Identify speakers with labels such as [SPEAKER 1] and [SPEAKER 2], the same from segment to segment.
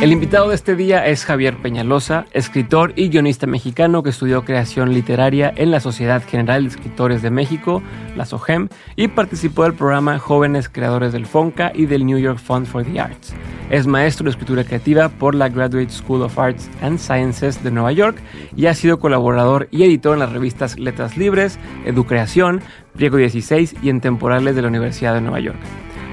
[SPEAKER 1] El invitado de este día es Javier Peñalosa, escritor y guionista mexicano que estudió creación literaria en la Sociedad General de Escritores de México, la SOGEM, y participó del programa Jóvenes Creadores del FONCA y del New York Fund for the Arts. Es maestro de escritura creativa por la Graduate School of Arts and Sciences de Nueva York y ha sido colaborador y editor en las revistas Letras Libres, Educreación, Pliego 16 y en temporales de la Universidad de Nueva York.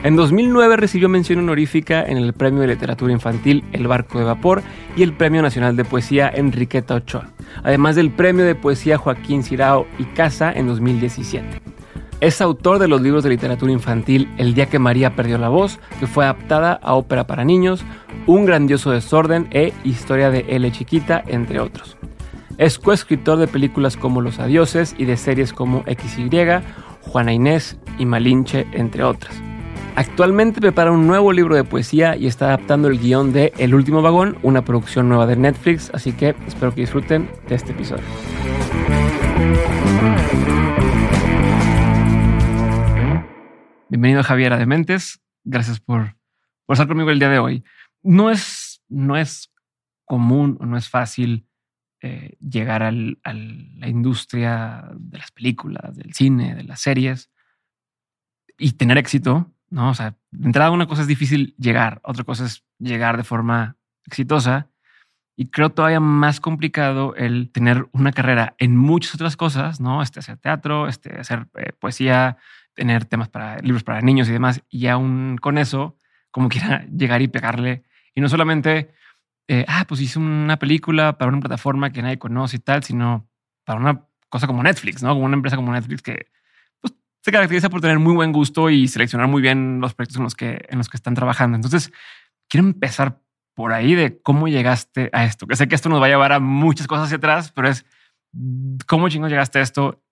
[SPEAKER 1] En 2009 recibió mención honorífica en el Premio de Literatura Infantil El Barco de Vapor y el Premio Nacional de Poesía Enriqueta Ochoa, además del Premio de Poesía Joaquín Cirao y Casa en 2017. Es autor de los libros de literatura infantil El día que María perdió la voz, que fue adaptada a ópera para niños, Un grandioso desorden e Historia de L chiquita, entre otros. Es coescritor de películas como Los Adioses y de series como XY, Juana Inés y Malinche, entre otras. Actualmente prepara un nuevo libro de poesía y está adaptando el guion de El último vagón, una producción nueva de Netflix, así que espero que disfruten de este episodio. Bienvenido Javier a Dementes, gracias por, por estar conmigo el día de hoy. No es, no es común o no es fácil eh, llegar a la industria de las películas, del cine, de las series y tener éxito ¿no? O sea, de entrada una cosa es difícil llegar, otra cosa es llegar de forma exitosa. Y creo todavía más complicado el tener una carrera en muchas otras cosas, ¿no? Este, hacer teatro, este, hacer eh, poesía, tener temas para libros para niños y demás. Y aún con eso, como quiera llegar y pegarle. Y no solamente, eh, ah, pues hice una película para una plataforma que nadie conoce y tal, sino para una cosa como Netflix, ¿no? Como una empresa como Netflix que se caracteriza por tener muy buen gusto y seleccionar muy bien los proyectos en los que, en los que están trabajando. Entonces, quiero empezar por ahí de cómo llegaste a esto. Que sé que esto nos va a llevar a muchas cosas hacia atrás, pero es cómo chingos llegaste a esto.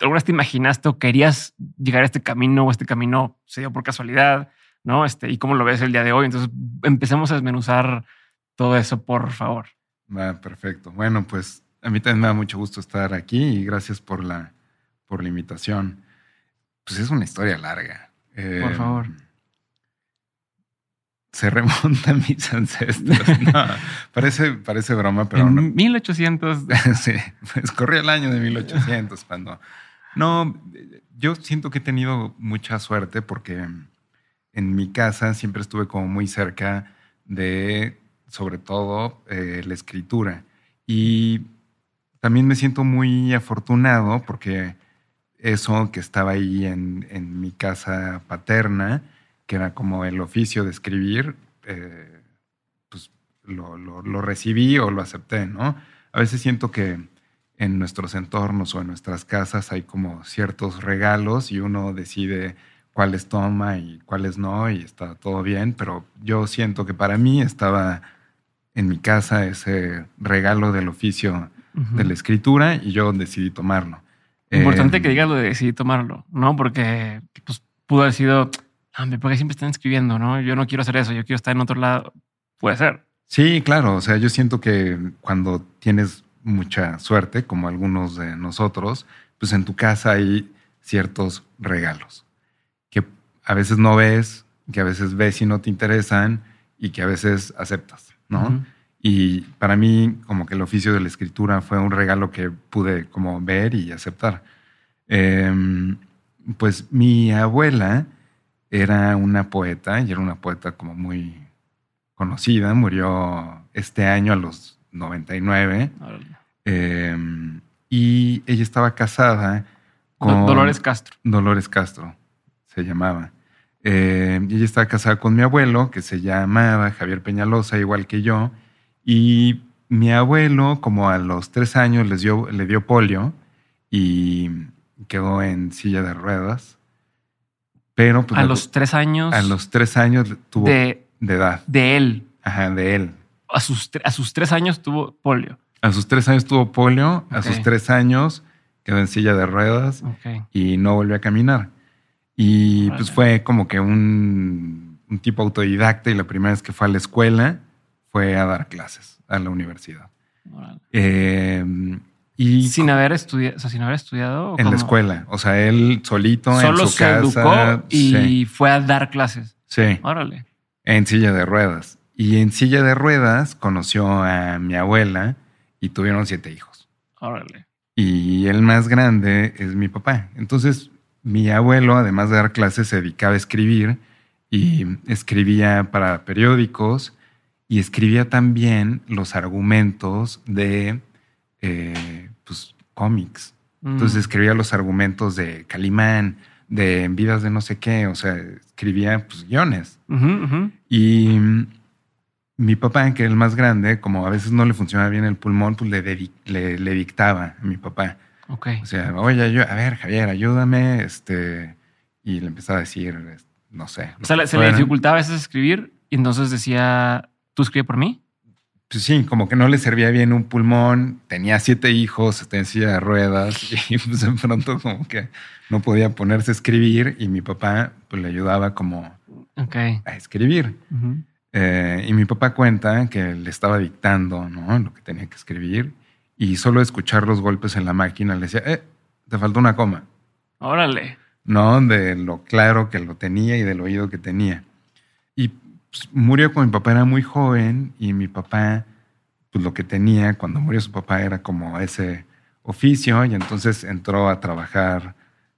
[SPEAKER 1] ¿Alguna vez te imaginaste o querías llegar a este camino o este camino se dio por casualidad? ¿No? Este, y cómo lo ves el día de hoy. Entonces, empecemos a desmenuzar todo eso, por favor.
[SPEAKER 2] Perfecto. Bueno, pues a mí también me da mucho gusto estar aquí y gracias por la, por la invitación. Pues es una historia larga.
[SPEAKER 1] Por favor. Em,
[SPEAKER 2] se remonta a mis ancestros. parece, parece broma, pero
[SPEAKER 1] en no. 1800.
[SPEAKER 2] sí, pues corría el año de 1800 cuando. No, yo siento que he tenido mucha suerte porque en mi casa siempre estuve como muy cerca de, sobre todo, eh, la escritura. Y también me siento muy afortunado porque eso que estaba ahí en, en, mi casa paterna, que era como el oficio de escribir, eh, pues lo, lo, lo, recibí o lo acepté, ¿no? A veces siento que en nuestros entornos o en nuestras casas hay como ciertos regalos y uno decide cuáles toma y cuáles no y está todo bien, pero yo siento que para mí estaba en mi casa ese regalo del oficio uh -huh. de la escritura y yo decidí tomarlo.
[SPEAKER 1] Importante eh, que digas lo de decidir tomarlo, ¿no? Porque pues, pudo haber sido, porque siempre están escribiendo, ¿no? Yo no quiero hacer eso, yo quiero estar en otro lado. Puede ser.
[SPEAKER 2] Sí, claro. O sea, yo siento que cuando tienes mucha suerte, como algunos de nosotros, pues en tu casa hay ciertos regalos que a veces no ves, que a veces ves y no te interesan y que a veces aceptas, ¿no? Uh -huh. Y para mí, como que el oficio de la escritura fue un regalo que pude como ver y aceptar. Eh, pues mi abuela era una poeta y era una poeta como muy conocida. Murió este año a los 99. Eh, y ella estaba casada con...
[SPEAKER 1] Dolores Castro.
[SPEAKER 2] Dolores Castro se llamaba. Eh, y ella estaba casada con mi abuelo, que se llamaba Javier Peñalosa, igual que yo. Y mi abuelo, como a los tres años, les dio, le dio polio y quedó en silla de ruedas. Pero pues,
[SPEAKER 1] a los tres años.
[SPEAKER 2] A los tres años tuvo
[SPEAKER 1] de,
[SPEAKER 2] de edad.
[SPEAKER 1] De él.
[SPEAKER 2] Ajá, de él.
[SPEAKER 1] A sus, a sus tres años tuvo polio.
[SPEAKER 2] A sus tres años tuvo polio. Okay. A sus tres años quedó en silla de ruedas
[SPEAKER 1] okay.
[SPEAKER 2] y no volvió a caminar. Y vale. pues fue como que un, un tipo autodidacta y la primera vez que fue a la escuela fue a dar clases a la universidad. Eh, y
[SPEAKER 1] sin haber estudiado, o sea, sin haber estudiado
[SPEAKER 2] en la escuela. O sea, él solito
[SPEAKER 1] Solo
[SPEAKER 2] en su
[SPEAKER 1] se
[SPEAKER 2] casa.
[SPEAKER 1] educó y sí. fue a dar clases.
[SPEAKER 2] Sí.
[SPEAKER 1] Órale.
[SPEAKER 2] En silla de ruedas. Y en silla de ruedas conoció a mi abuela y tuvieron siete hijos.
[SPEAKER 1] Órale.
[SPEAKER 2] Y el más grande es mi papá. Entonces, mi abuelo, además de dar clases, se dedicaba a escribir y escribía para periódicos y escribía también los argumentos de eh, pues, cómics. Entonces
[SPEAKER 1] Mm.
[SPEAKER 2] escribía los argumentos de Calimán, de vidas de no sé qué, o sea, escribía pues, guiones. Y mi papá, que era el más grande, como a veces no le funcionaba bien el pulmón, pues le, le, le dictaba a mi papá.
[SPEAKER 1] Ok.
[SPEAKER 2] O sea, oye, yo, a ver, Javier, ayúdame. Este, y le empezaba a decir, no sé.
[SPEAKER 1] O sea, se le dificultaba a veces escribir y entonces decía, ¿tú por mí?
[SPEAKER 2] Pues sí, como que no le servía bien un pulmón, tenía siete hijos, en silla de ruedas y pues de pronto como que no podía ponerse a escribir y mi papá pues le ayudaba como a escribir. Eh, y mi papá cuenta que le estaba dictando ¿no? lo que tenía que escribir y solo escuchar los golpes en la máquina le decía, eh, te faltó una coma,
[SPEAKER 1] Órale.
[SPEAKER 2] ¿no? De lo claro que lo tenía y del oído que tenía. Pues, murió cuando mi papá era muy joven y mi papá, pues lo que tenía cuando murió su papá era como ese oficio y entonces entró a trabajar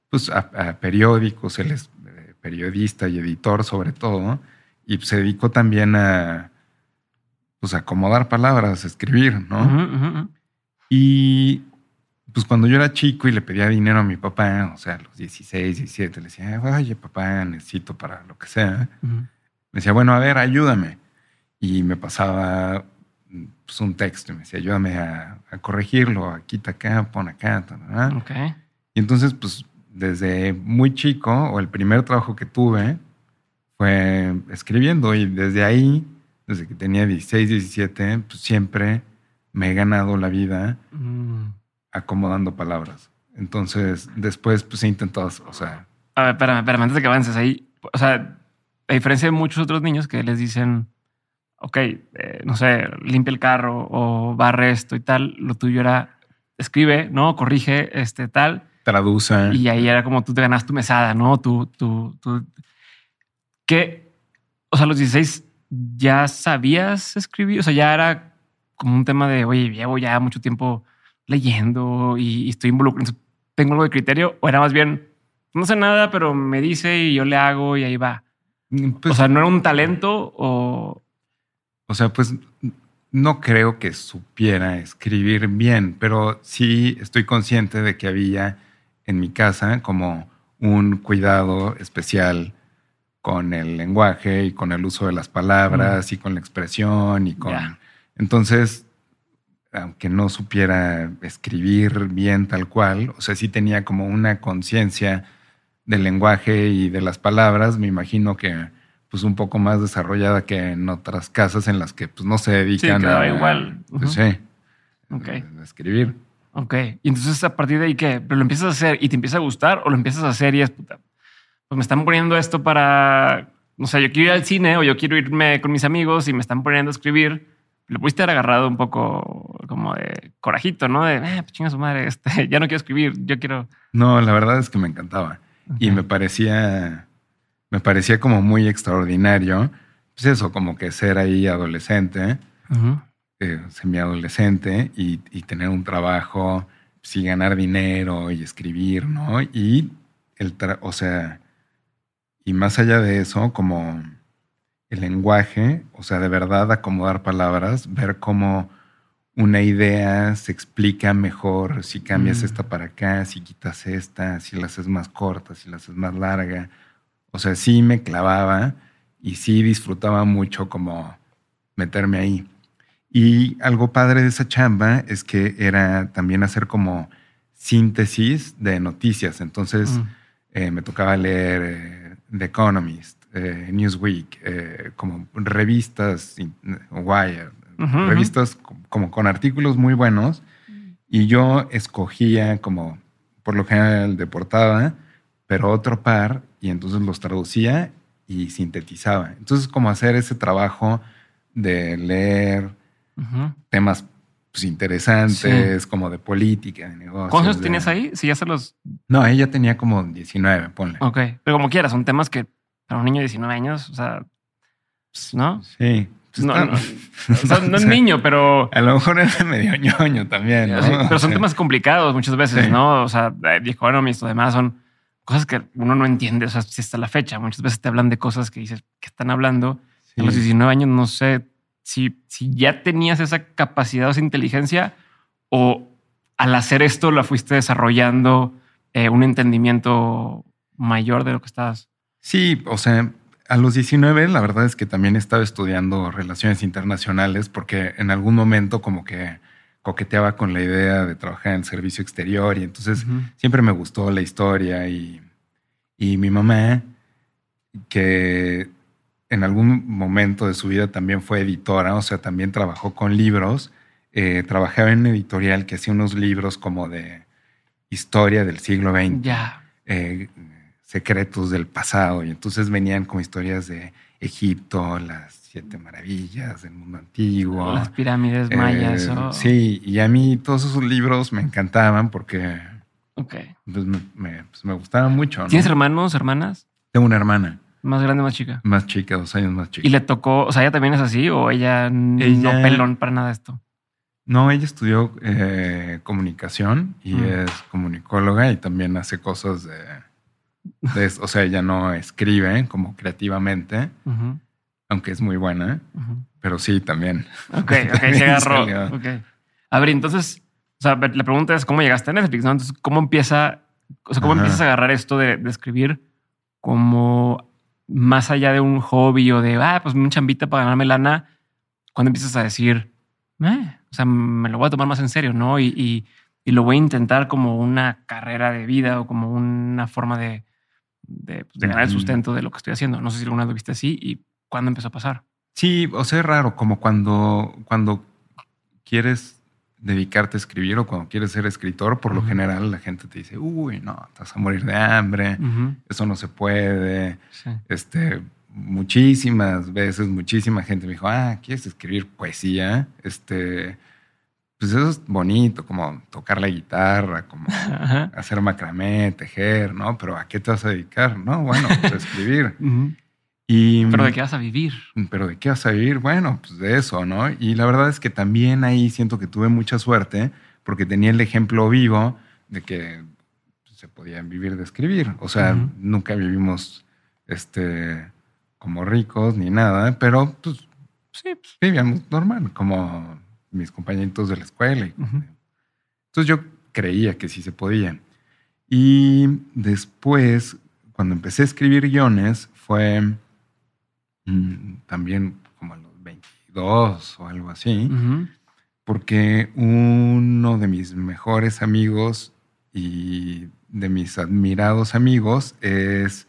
[SPEAKER 2] pues a, a periódicos, él es eh, periodista y editor sobre todo, y se dedicó también a pues acomodar palabras, a escribir, ¿no? Y pues cuando yo era chico y le pedía dinero a mi papá, o sea, a los 16, 17, le decía, oye, papá, necesito para lo que sea. Me decía, bueno, a ver, ayúdame. Y me pasaba pues, un texto y me decía, ayúdame a, a corregirlo, quita acá, pon acá. ta, ta, ta.
[SPEAKER 1] Ok.
[SPEAKER 2] Y entonces, pues, desde muy chico, o el primer trabajo que tuve fue escribiendo. Y desde ahí, desde que tenía 16, 17, pues siempre me he ganado la vida
[SPEAKER 1] Mm.
[SPEAKER 2] acomodando palabras. Entonces, después, pues he intentado, o sea,
[SPEAKER 1] A ver, espérame, espérame, antes de que avances ahí. O sea, a diferencia de muchos otros niños que les dicen, ok, eh, no sé, limpia el carro o barre esto y tal, lo tuyo era escribe, ¿no? Corrige este tal.
[SPEAKER 2] traduce.
[SPEAKER 1] Y ahí era como tú te ganas tu mesada, ¿no? Tú, tú, tú. ¿Qué? O sea, a los 16 ya sabías escribir. O sea, ya era como un tema de, oye, llevo ya mucho tiempo leyendo y, y estoy involucrado. Tengo algo de criterio. O era más bien, no sé nada, pero me dice y yo le hago y ahí va.
[SPEAKER 2] Pues,
[SPEAKER 1] o sea, no era un talento o.
[SPEAKER 2] O sea, pues no creo que supiera escribir bien, pero sí estoy consciente de que había en mi casa como un cuidado especial con el lenguaje y con el uso de las palabras y con la expresión y con... Entonces, aunque no supiera escribir bien tal cual, o sea, sí tenía como una conciencia del lenguaje y de las palabras, me imagino que pues un poco más desarrollada que en otras casas en las que pues no se dedican
[SPEAKER 1] quedaba
[SPEAKER 2] a
[SPEAKER 1] igual.
[SPEAKER 2] pues,
[SPEAKER 1] Ujú.
[SPEAKER 2] sí,
[SPEAKER 1] Ok.
[SPEAKER 2] a escribir.
[SPEAKER 1] Ok. Y entonces a partir de ahí, ¿qué? ¿Pero lo empiezas a hacer y te empieza a gustar o lo empiezas a hacer y es puta? Pues me están poniendo esto para, no sé, yo quiero ir al cine o yo quiero irme con mis amigos y me están poniendo a escribir. Le pudiste haber agarrado un poco como de corajito, ¿no? De, eh, pues chinga su madre, este, ya no quiero escribir, yo quiero.
[SPEAKER 2] No, la verdad es que me encantaba y me parecía me parecía como muy extraordinario. Pues eso, como que ser ahí adolescente. Eh, semiadolescente y, y tener un trabajo, sí, ganar dinero y escribir, ¿no? Y el, tra- o sea, y más allá de eso, como el lenguaje, o sea, de verdad acomodar palabras, ver cómo una idea se explica mejor si cambias
[SPEAKER 1] Mm.
[SPEAKER 2] esta para acá, si quitas esta, si la haces más corta, si la haces más larga. O sea, sí me clavaba y sí disfrutaba mucho como meterme ahí. Y algo padre de esa chamba es que era también hacer como síntesis de noticias. Entonces
[SPEAKER 1] Mm.
[SPEAKER 2] eh, me tocaba leer eh, The Economist, eh, Newsweek, como revistas, in-
[SPEAKER 1] Ujú, ujú.
[SPEAKER 2] revistas co- como con artículos muy buenos. Y yo escogía como, por lo general, de portada, pero otro par, y entonces los traducía y sintetizaba. Entonces, como hacer ese trabajo de leer
[SPEAKER 1] Ujú.
[SPEAKER 2] temas pues, interesantes, como de política, de negocios.
[SPEAKER 1] ¿Cuántos
[SPEAKER 2] de-
[SPEAKER 1] tienes ahí? Si ya se los.
[SPEAKER 2] No, ella tenía como 19, ponle.
[SPEAKER 1] Ok. Pero como quieras, son temas que para un niño de 19 años, o sea, ¿no?
[SPEAKER 2] Sí,
[SPEAKER 1] Pues no, no, no, es niño, pero.
[SPEAKER 2] A lo mejor es medio ñoño también. ¿no?
[SPEAKER 1] pero son temas complicados muchas veces, ¿no? O sea, The Economist o demás son cosas que uno no entiende. O sea, si está la fecha, muchas veces te hablan de cosas que dices que están hablando. A los 19 años, no sé si, si ya tenías esa capacidad o esa inteligencia o al hacer esto la fuiste desarrollando eh, un entendimiento mayor de lo que estabas.
[SPEAKER 2] Sí, o sea, a los 19 la verdad es que también estaba estudiando relaciones internacionales porque en algún momento como que coqueteaba con la idea de trabajar en el servicio exterior y entonces siempre me gustó la historia y, y mi mamá, que en algún momento de su vida también fue editora, o sea, también trabajó con libros, eh, trabajaba en una editorial que hacía unos libros como de historia del siglo XX.
[SPEAKER 1] Ya.
[SPEAKER 2] Eh, secretos del pasado y entonces venían como historias de Egipto, las siete maravillas del mundo antiguo.
[SPEAKER 1] Las pirámides eh, mayas.
[SPEAKER 2] Sí, y a mí todos esos libros me encantaban porque
[SPEAKER 1] okay.
[SPEAKER 2] pues, me, pues, me, gustaban mucho.
[SPEAKER 1] ¿Tienes hermanos, hermanas?
[SPEAKER 2] Tengo una hermana.
[SPEAKER 1] ¿Más grande más chica?
[SPEAKER 2] Más chica, dos años más chica.
[SPEAKER 1] ¿Y le tocó, o sea, ella también es así o ella, no pelón para nada esto?
[SPEAKER 2] No, ella estudió eh, comunicación y mm. es comunicóloga y también hace cosas de o sea, ella no escribe como creativamente, aunque es muy buena, pero sí también.
[SPEAKER 1] Ok, ok, se agarró. Okay. A ver, entonces, o sea, la pregunta es cómo llegaste a Netflix, ¿no? Entonces, ¿cómo empieza, o sea, cómo empiezas a agarrar esto de, escribir como más allá de un hobby o de, ah, pues un chambita para ganarme lana? Cuando empiezas a decir, eh, o sea, me lo voy a tomar más en serio, ¿no? y, y lo voy a intentar como una carrera de vida o como una forma de, de, pues, ganar el sustento de lo que estoy haciendo. No sé si alguna vez lo viste así y cuándo empezó a pasar.
[SPEAKER 2] Sí, o sea, es raro, como cuando, cuando quieres dedicarte a escribir o cuando quieres ser escritor, por lo general la gente te dice, uy, no, estás a morir de hambre, eso no se puede. Este, muchísimas veces, muchísima gente me dijo, ah, ¿quieres escribir poesía? Este, pues eso es bonito, como tocar la guitarra, como hacer macramé, tejer, ¿no? Pero ¿a qué te vas a dedicar? No, bueno, pues a escribir. y,
[SPEAKER 1] pero ¿de qué vas a vivir?
[SPEAKER 2] Pero ¿de qué vas a vivir? Bueno, pues de eso, ¿no? Y la verdad es que también ahí siento que tuve mucha suerte porque tenía el ejemplo vivo de que se podían vivir de escribir. O sea, nunca vivimos este, como ricos ni nada, pero pues, sí, pues, vivíamos normal, como mis compañeritos de la escuela. Entonces yo creía que sí se podía. Y después, cuando empecé a escribir guiones, fue mm, también como a los 22 o algo así, porque uno de mis mejores amigos y de mis admirados amigos es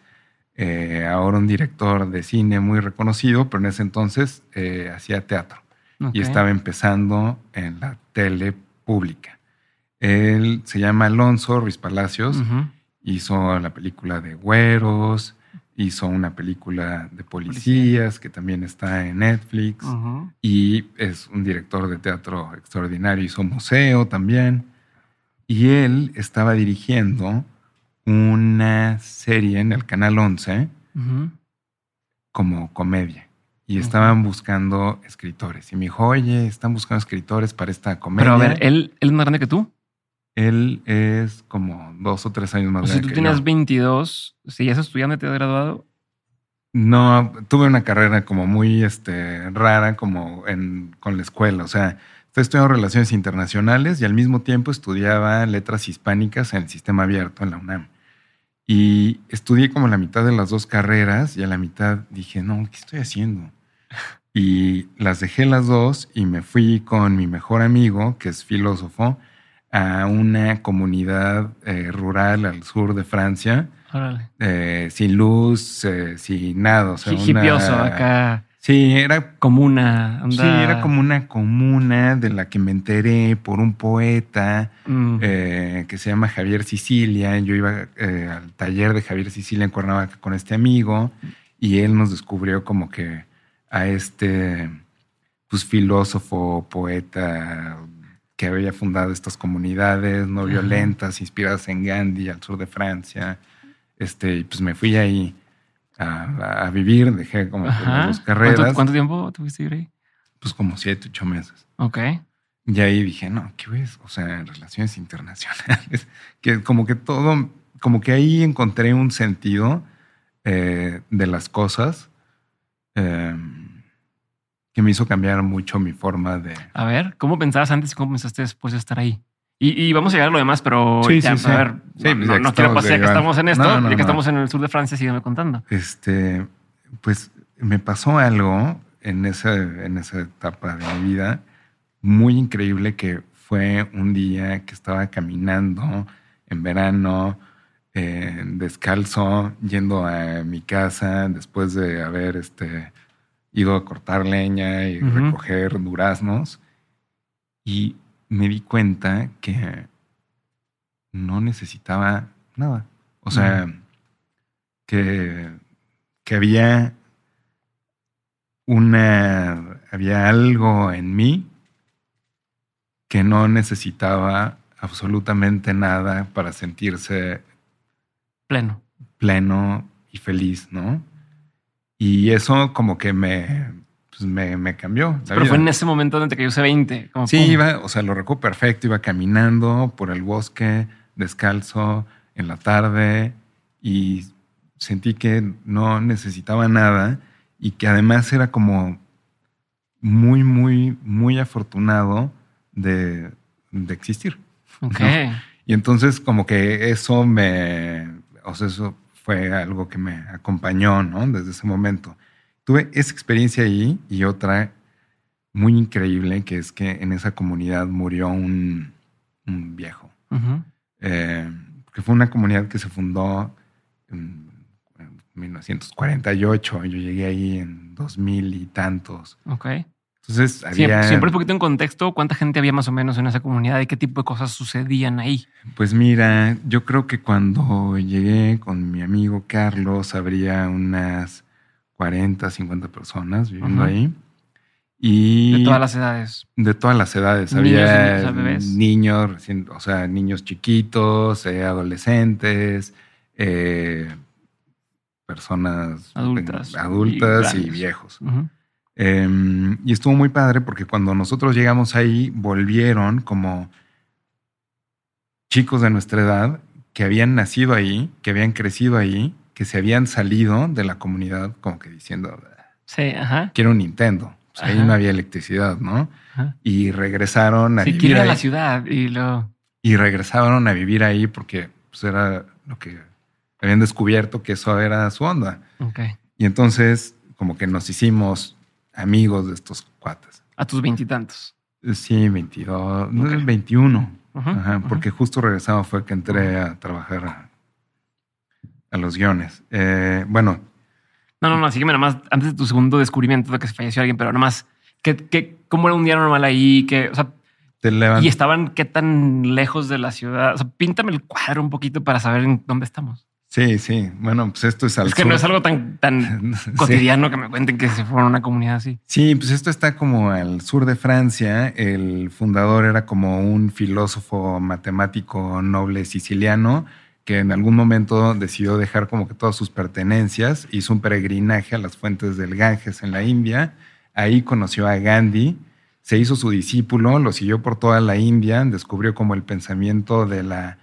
[SPEAKER 2] eh, ahora un director de cine muy reconocido, pero en ese entonces eh, hacía teatro y estaba empezando en la tele pública. Él se llama Alonso Ruiz Palacios, hizo la película de Güeros, hizo una película de policías que también está en Netflix y es un director de teatro extraordinario, hizo museo también. Y él estaba dirigiendo una serie en el Canal 11 como comedia y estaban buscando escritores. Y me dijo, oye, están buscando escritores para esta comedia.
[SPEAKER 1] Pero a ver, ¿él, él es más grande que tú?
[SPEAKER 2] Él es como dos o tres años más grande.
[SPEAKER 1] Si tú tienes 22, si ya es estudiante, te has graduado.
[SPEAKER 2] No, tuve una carrera como muy este, rara como en, con la escuela. O sea, estoy estudiando relaciones internacionales y al mismo tiempo estudiaba letras hispánicas en el sistema abierto en la UNAM. Y estudié como la mitad de las dos carreras y a la mitad dije, no, ¿qué estoy haciendo? Y las dejé las dos y me fui con mi mejor amigo, que es filósofo, a una comunidad eh, rural al sur de Francia, eh, sin luz, eh, sin nada. O sea,
[SPEAKER 1] acá.
[SPEAKER 2] Sí, era
[SPEAKER 1] como una.
[SPEAKER 2] Sí, era como una comuna de la que me enteré por un poeta mm. eh, que se llama Javier Sicilia. Yo iba eh, al taller de Javier Sicilia en Cuernavaca con este amigo y él nos descubrió como que a este pues, filósofo, poeta que había fundado estas comunidades no violentas, inspiradas en Gandhi al sur de Francia. Este, y pues me fui ahí a, vivir, dejé como dos carreras.
[SPEAKER 1] ¿Cuánto, tiempo tuviste ahí?
[SPEAKER 2] pues como siete, ocho meses.
[SPEAKER 1] Ok.
[SPEAKER 2] Y ahí dije, no, ¿qué ves? O sea, relaciones internacionales, que como que todo, como que ahí encontré un sentido eh, de las cosas eh, que me hizo cambiar mucho mi forma de...
[SPEAKER 1] A ver, ¿cómo pensabas antes y cómo pensaste después de estar ahí? Y, y vamos a llegar a lo demás, pero
[SPEAKER 2] Sí,
[SPEAKER 1] ya,
[SPEAKER 2] sí, sí.
[SPEAKER 1] a ver,
[SPEAKER 2] Sí,
[SPEAKER 1] no,
[SPEAKER 2] pues
[SPEAKER 1] no,
[SPEAKER 2] que
[SPEAKER 1] no quiero ya que estamos en esto,
[SPEAKER 2] No, no,
[SPEAKER 1] ya que
[SPEAKER 2] no.
[SPEAKER 1] estamos en el sur de Francia, sígueme contando.
[SPEAKER 2] Este, pues me pasó algo en esa, en esa etapa de mi vida muy increíble que fue un día que estaba caminando en verano, eh, descalzo, yendo a mi casa después de haber este, ido a cortar leña y recoger duraznos. Y me di cuenta que no necesitaba nada. O sea, que, que había una, había algo en mí que no necesitaba absolutamente nada para sentirse
[SPEAKER 1] Pleno.
[SPEAKER 2] pleno y feliz, ¿no? Y eso como que me, pues me, me cambió. la
[SPEAKER 1] Pero
[SPEAKER 2] vida.
[SPEAKER 1] fue en ese momento donde te cayó ese 20. Como
[SPEAKER 2] Sí,
[SPEAKER 1] pum.
[SPEAKER 2] iba, o sea, lo recuerdo perfecto, iba caminando por el bosque, descalzo, en la tarde, y sentí que no necesitaba nada y que además era como muy, muy, muy afortunado de, de existir.
[SPEAKER 1] Ok.
[SPEAKER 2] Y entonces como que eso me, o sea, eso fue algo que me acompañó, ¿no? Desde ese momento. Tuve esa experiencia ahí y otra muy increíble, que es que en esa comunidad murió un, un viejo, eh, que fue una comunidad que se fundó en, en 1948. Yo llegué ahí en 2000 y tantos.
[SPEAKER 1] Ok.
[SPEAKER 2] Entonces
[SPEAKER 1] Siempre,
[SPEAKER 2] había...
[SPEAKER 1] siempre un poquito en contexto, ¿cuánta gente había más o menos en esa comunidad y qué tipo de cosas sucedían ahí?
[SPEAKER 2] Pues mira, yo creo que cuando llegué con mi amigo Carlos habría unas 40, 50 personas viviendo ahí. Y
[SPEAKER 1] De todas las edades.
[SPEAKER 2] de todas las edades.
[SPEAKER 1] Niños,
[SPEAKER 2] había
[SPEAKER 1] bebés.
[SPEAKER 2] niños, recién- o sea, niños chiquitos, eh, adolescentes, eh, personas
[SPEAKER 1] Adultas
[SPEAKER 2] adultas
[SPEAKER 1] y
[SPEAKER 2] viejos. Eh, y estuvo muy padre porque cuando nosotros llegamos ahí, volvieron como chicos de nuestra edad que habían nacido ahí, que habían crecido ahí, que se habían salido de la comunidad como que diciendo,
[SPEAKER 1] Sí, ajá.
[SPEAKER 2] quiero un Nintendo. Pues ahí
[SPEAKER 1] Ajá.
[SPEAKER 2] no había electricidad, ¿no?
[SPEAKER 1] ajá.
[SPEAKER 2] Y regresaron a
[SPEAKER 1] Sí,
[SPEAKER 2] vivir
[SPEAKER 1] ir a
[SPEAKER 2] ahí.
[SPEAKER 1] la ciudad y lo.
[SPEAKER 2] Y regresaron a vivir ahí porque pues, era lo que habían descubierto que eso era su onda.
[SPEAKER 1] Ok.
[SPEAKER 2] Y entonces como que nos hicimos amigos de estos cuates.
[SPEAKER 1] A tus veintitantos.
[SPEAKER 2] Sí, 22, no,
[SPEAKER 1] Ok.
[SPEAKER 2] 21.
[SPEAKER 1] Ujú,
[SPEAKER 2] Ajá,
[SPEAKER 1] ujú.
[SPEAKER 2] porque justo regresado fue que entré a trabajar a, los guiones. Eh, bueno,
[SPEAKER 1] No, no, no. Sígueme nada más antes de tu segundo descubrimiento de que se falleció alguien, pero nada más. ¿qué, qué, ¿Cómo era un día normal ahí? ¿Qué, o sea,
[SPEAKER 2] te.
[SPEAKER 1] ¿Y estaban qué tan lejos de la ciudad? O sea, píntame el cuadro un poquito para saber en dónde estamos.
[SPEAKER 2] Sí, sí. Bueno, pues esto es al
[SPEAKER 1] Es que
[SPEAKER 2] sur.
[SPEAKER 1] no es algo tan, tan
[SPEAKER 2] Sí.
[SPEAKER 1] cotidiano que me cuenten que se fueron a una comunidad así.
[SPEAKER 2] Sí, pues esto está como al sur de Francia. El fundador era como un filósofo matemático noble siciliano que en algún momento decidió dejar como que todas sus pertenencias, hizo un peregrinaje a las fuentes del Ganges en la India. Ahí conoció a Gandhi, se hizo su discípulo, lo siguió por toda la India, descubrió como el pensamiento de la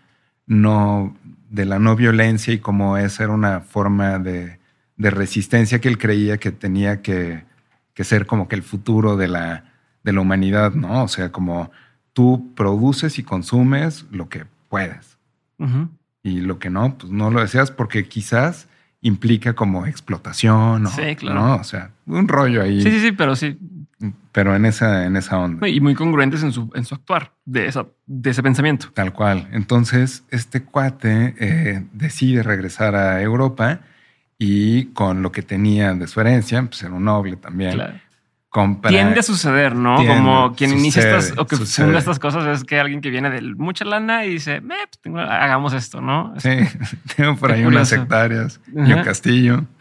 [SPEAKER 2] no, de la no violencia y como esa era una forma de, de resistencia que él creía que tenía que, que ser como que el futuro de la, de la humanidad, ¿no? O sea, como tú produces y consumes lo que puedes
[SPEAKER 1] Ujú.
[SPEAKER 2] Y lo que no, pues no lo deseas porque quizás implica como explotación, ¿no?
[SPEAKER 1] Sí, claro.
[SPEAKER 2] ¿No? O sea, un rollo ahí,
[SPEAKER 1] Sí, sí, sí, pero sí.
[SPEAKER 2] pero en esa, en esa onda.
[SPEAKER 1] Y muy congruentes en su, en su actuar de, esa, de ese pensamiento.
[SPEAKER 2] Tal cual. Entonces, este cuate eh, decide regresar a Europa y con lo que tenía de su herencia, pues era un noble también,
[SPEAKER 1] Claro. Tiende a suceder, ¿no?
[SPEAKER 2] Tiende,
[SPEAKER 1] Como quien inicia
[SPEAKER 2] sucede,
[SPEAKER 1] estas o que
[SPEAKER 2] sucede.
[SPEAKER 1] funda estas cosas es que alguien que viene de mucha lana y dice, "Eh, pues tengo- hagamos esto, ¿no?
[SPEAKER 2] Sí, tengo por
[SPEAKER 1] Qué
[SPEAKER 2] ahí unas hectáreas y
[SPEAKER 1] Ajá.
[SPEAKER 2] un castillo.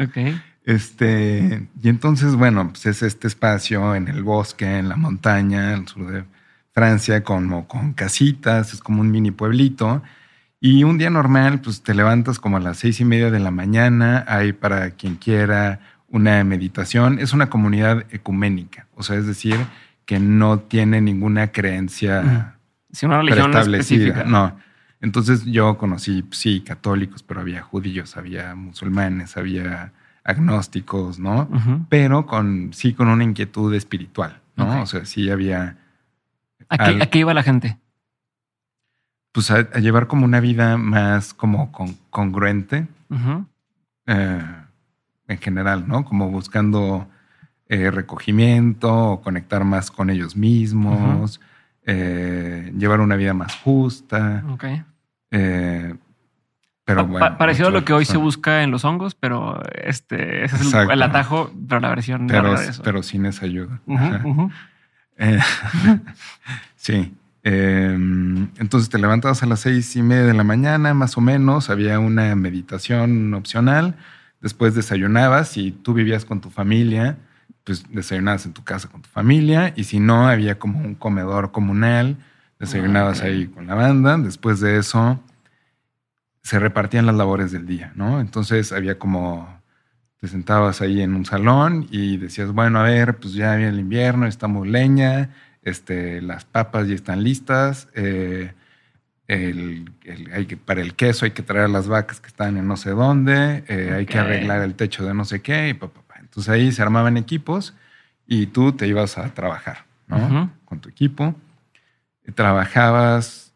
[SPEAKER 1] ok.
[SPEAKER 2] Este, y entonces, bueno, pues es este espacio en el bosque, en la montaña, al sur de Francia, como con casitas, es como un mini pueblito. Y un día normal, pues te levantas como a las seis y media de la mañana, hay para quien quiera una meditación. Es una comunidad ecuménica, o sea, es decir, que no tiene ninguna creencia
[SPEAKER 1] una religión específica.
[SPEAKER 2] No. Entonces yo conocí, sí, católicos, pero había judíos, había musulmanes, había agnósticos, ¿no? Pero con, sí, con una inquietud espiritual, ¿no? O sea, sí había,
[SPEAKER 1] ¿A qué,
[SPEAKER 2] Al-
[SPEAKER 1] a qué iba la gente?
[SPEAKER 2] pues a, a llevar como una vida más como con- congruente eh, en general, ¿no? Como buscando eh, recogimiento, o conectar más con ellos mismos, eh, llevar una vida más justa.
[SPEAKER 1] Ok.
[SPEAKER 2] eh, pero
[SPEAKER 1] Pa-
[SPEAKER 2] bueno.
[SPEAKER 1] pa- parecido a lo que hoy se busca en los hongos, pero este ese es el, atajo, pero la versión
[SPEAKER 2] Pero,
[SPEAKER 1] de eso.
[SPEAKER 2] pero sin esa ayuda. Eh, sí. Eh, entonces te levantabas a las seis y media de la mañana, más o menos. Había una meditación opcional. Después desayunabas y tú vivías con tu familia, pues desayunabas en tu casa con tu familia. Y si no, había como un comedor comunal. Desayunabas
[SPEAKER 1] Ok.
[SPEAKER 2] ahí con la banda. Después de eso, se repartían las labores del día, ¿no? Entonces había como te sentabas ahí en un salón y decías, bueno, a ver, pues ya viene el invierno, estamos leña, este, las papas ya están listas, eh, el- el- hay que, para el queso hay que traer las vacas que están en no sé dónde, eh, hay que arreglar el techo de no sé qué, y pa, pa, pa. Entonces ahí se armaban equipos y tú te ibas a trabajar, ¿no?
[SPEAKER 1] Ujú.
[SPEAKER 2] Con tu equipo. Trabajabas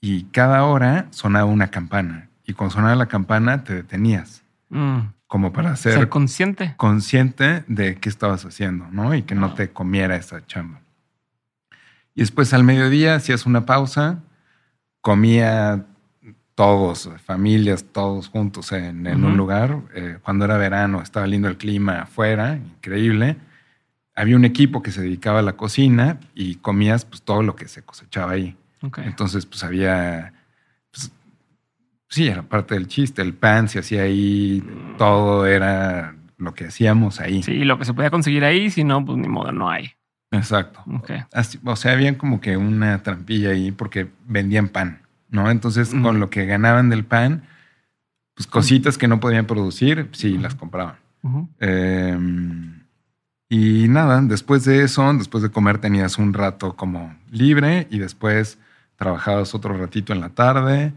[SPEAKER 2] y cada hora sonaba una campana. Y cuando sonaba la campana te detenías,
[SPEAKER 1] Mm.
[SPEAKER 2] como para hacer
[SPEAKER 1] Ser consciente.
[SPEAKER 2] consciente de qué estabas haciendo, ¿no? Y que no
[SPEAKER 1] Wow.
[SPEAKER 2] te comiera esa chamba. Y después al mediodía hacías una pausa, comía todos, familias, todos juntos en, en un lugar. Eh, cuando era verano estaba lindo el clima afuera, increíble. Había un equipo que se dedicaba a la cocina y comías pues todo lo que se cosechaba ahí. Entonces, pues había. pues, sí, era parte del chiste. El pan se hacía ahí, todo era lo que hacíamos ahí.
[SPEAKER 1] Sí, lo que se podía conseguir ahí, si no, pues ni modo, no hay.
[SPEAKER 2] Exacto. Así- o sea, había como que una trampilla ahí porque vendían pan, ¿no? Entonces, con lo que ganaban del pan, pues cositas que no podían producir, sí, las compraban. Eh, y nada, después de eso, después de comer tenías un rato como libre y después trabajabas otro ratito en la tarde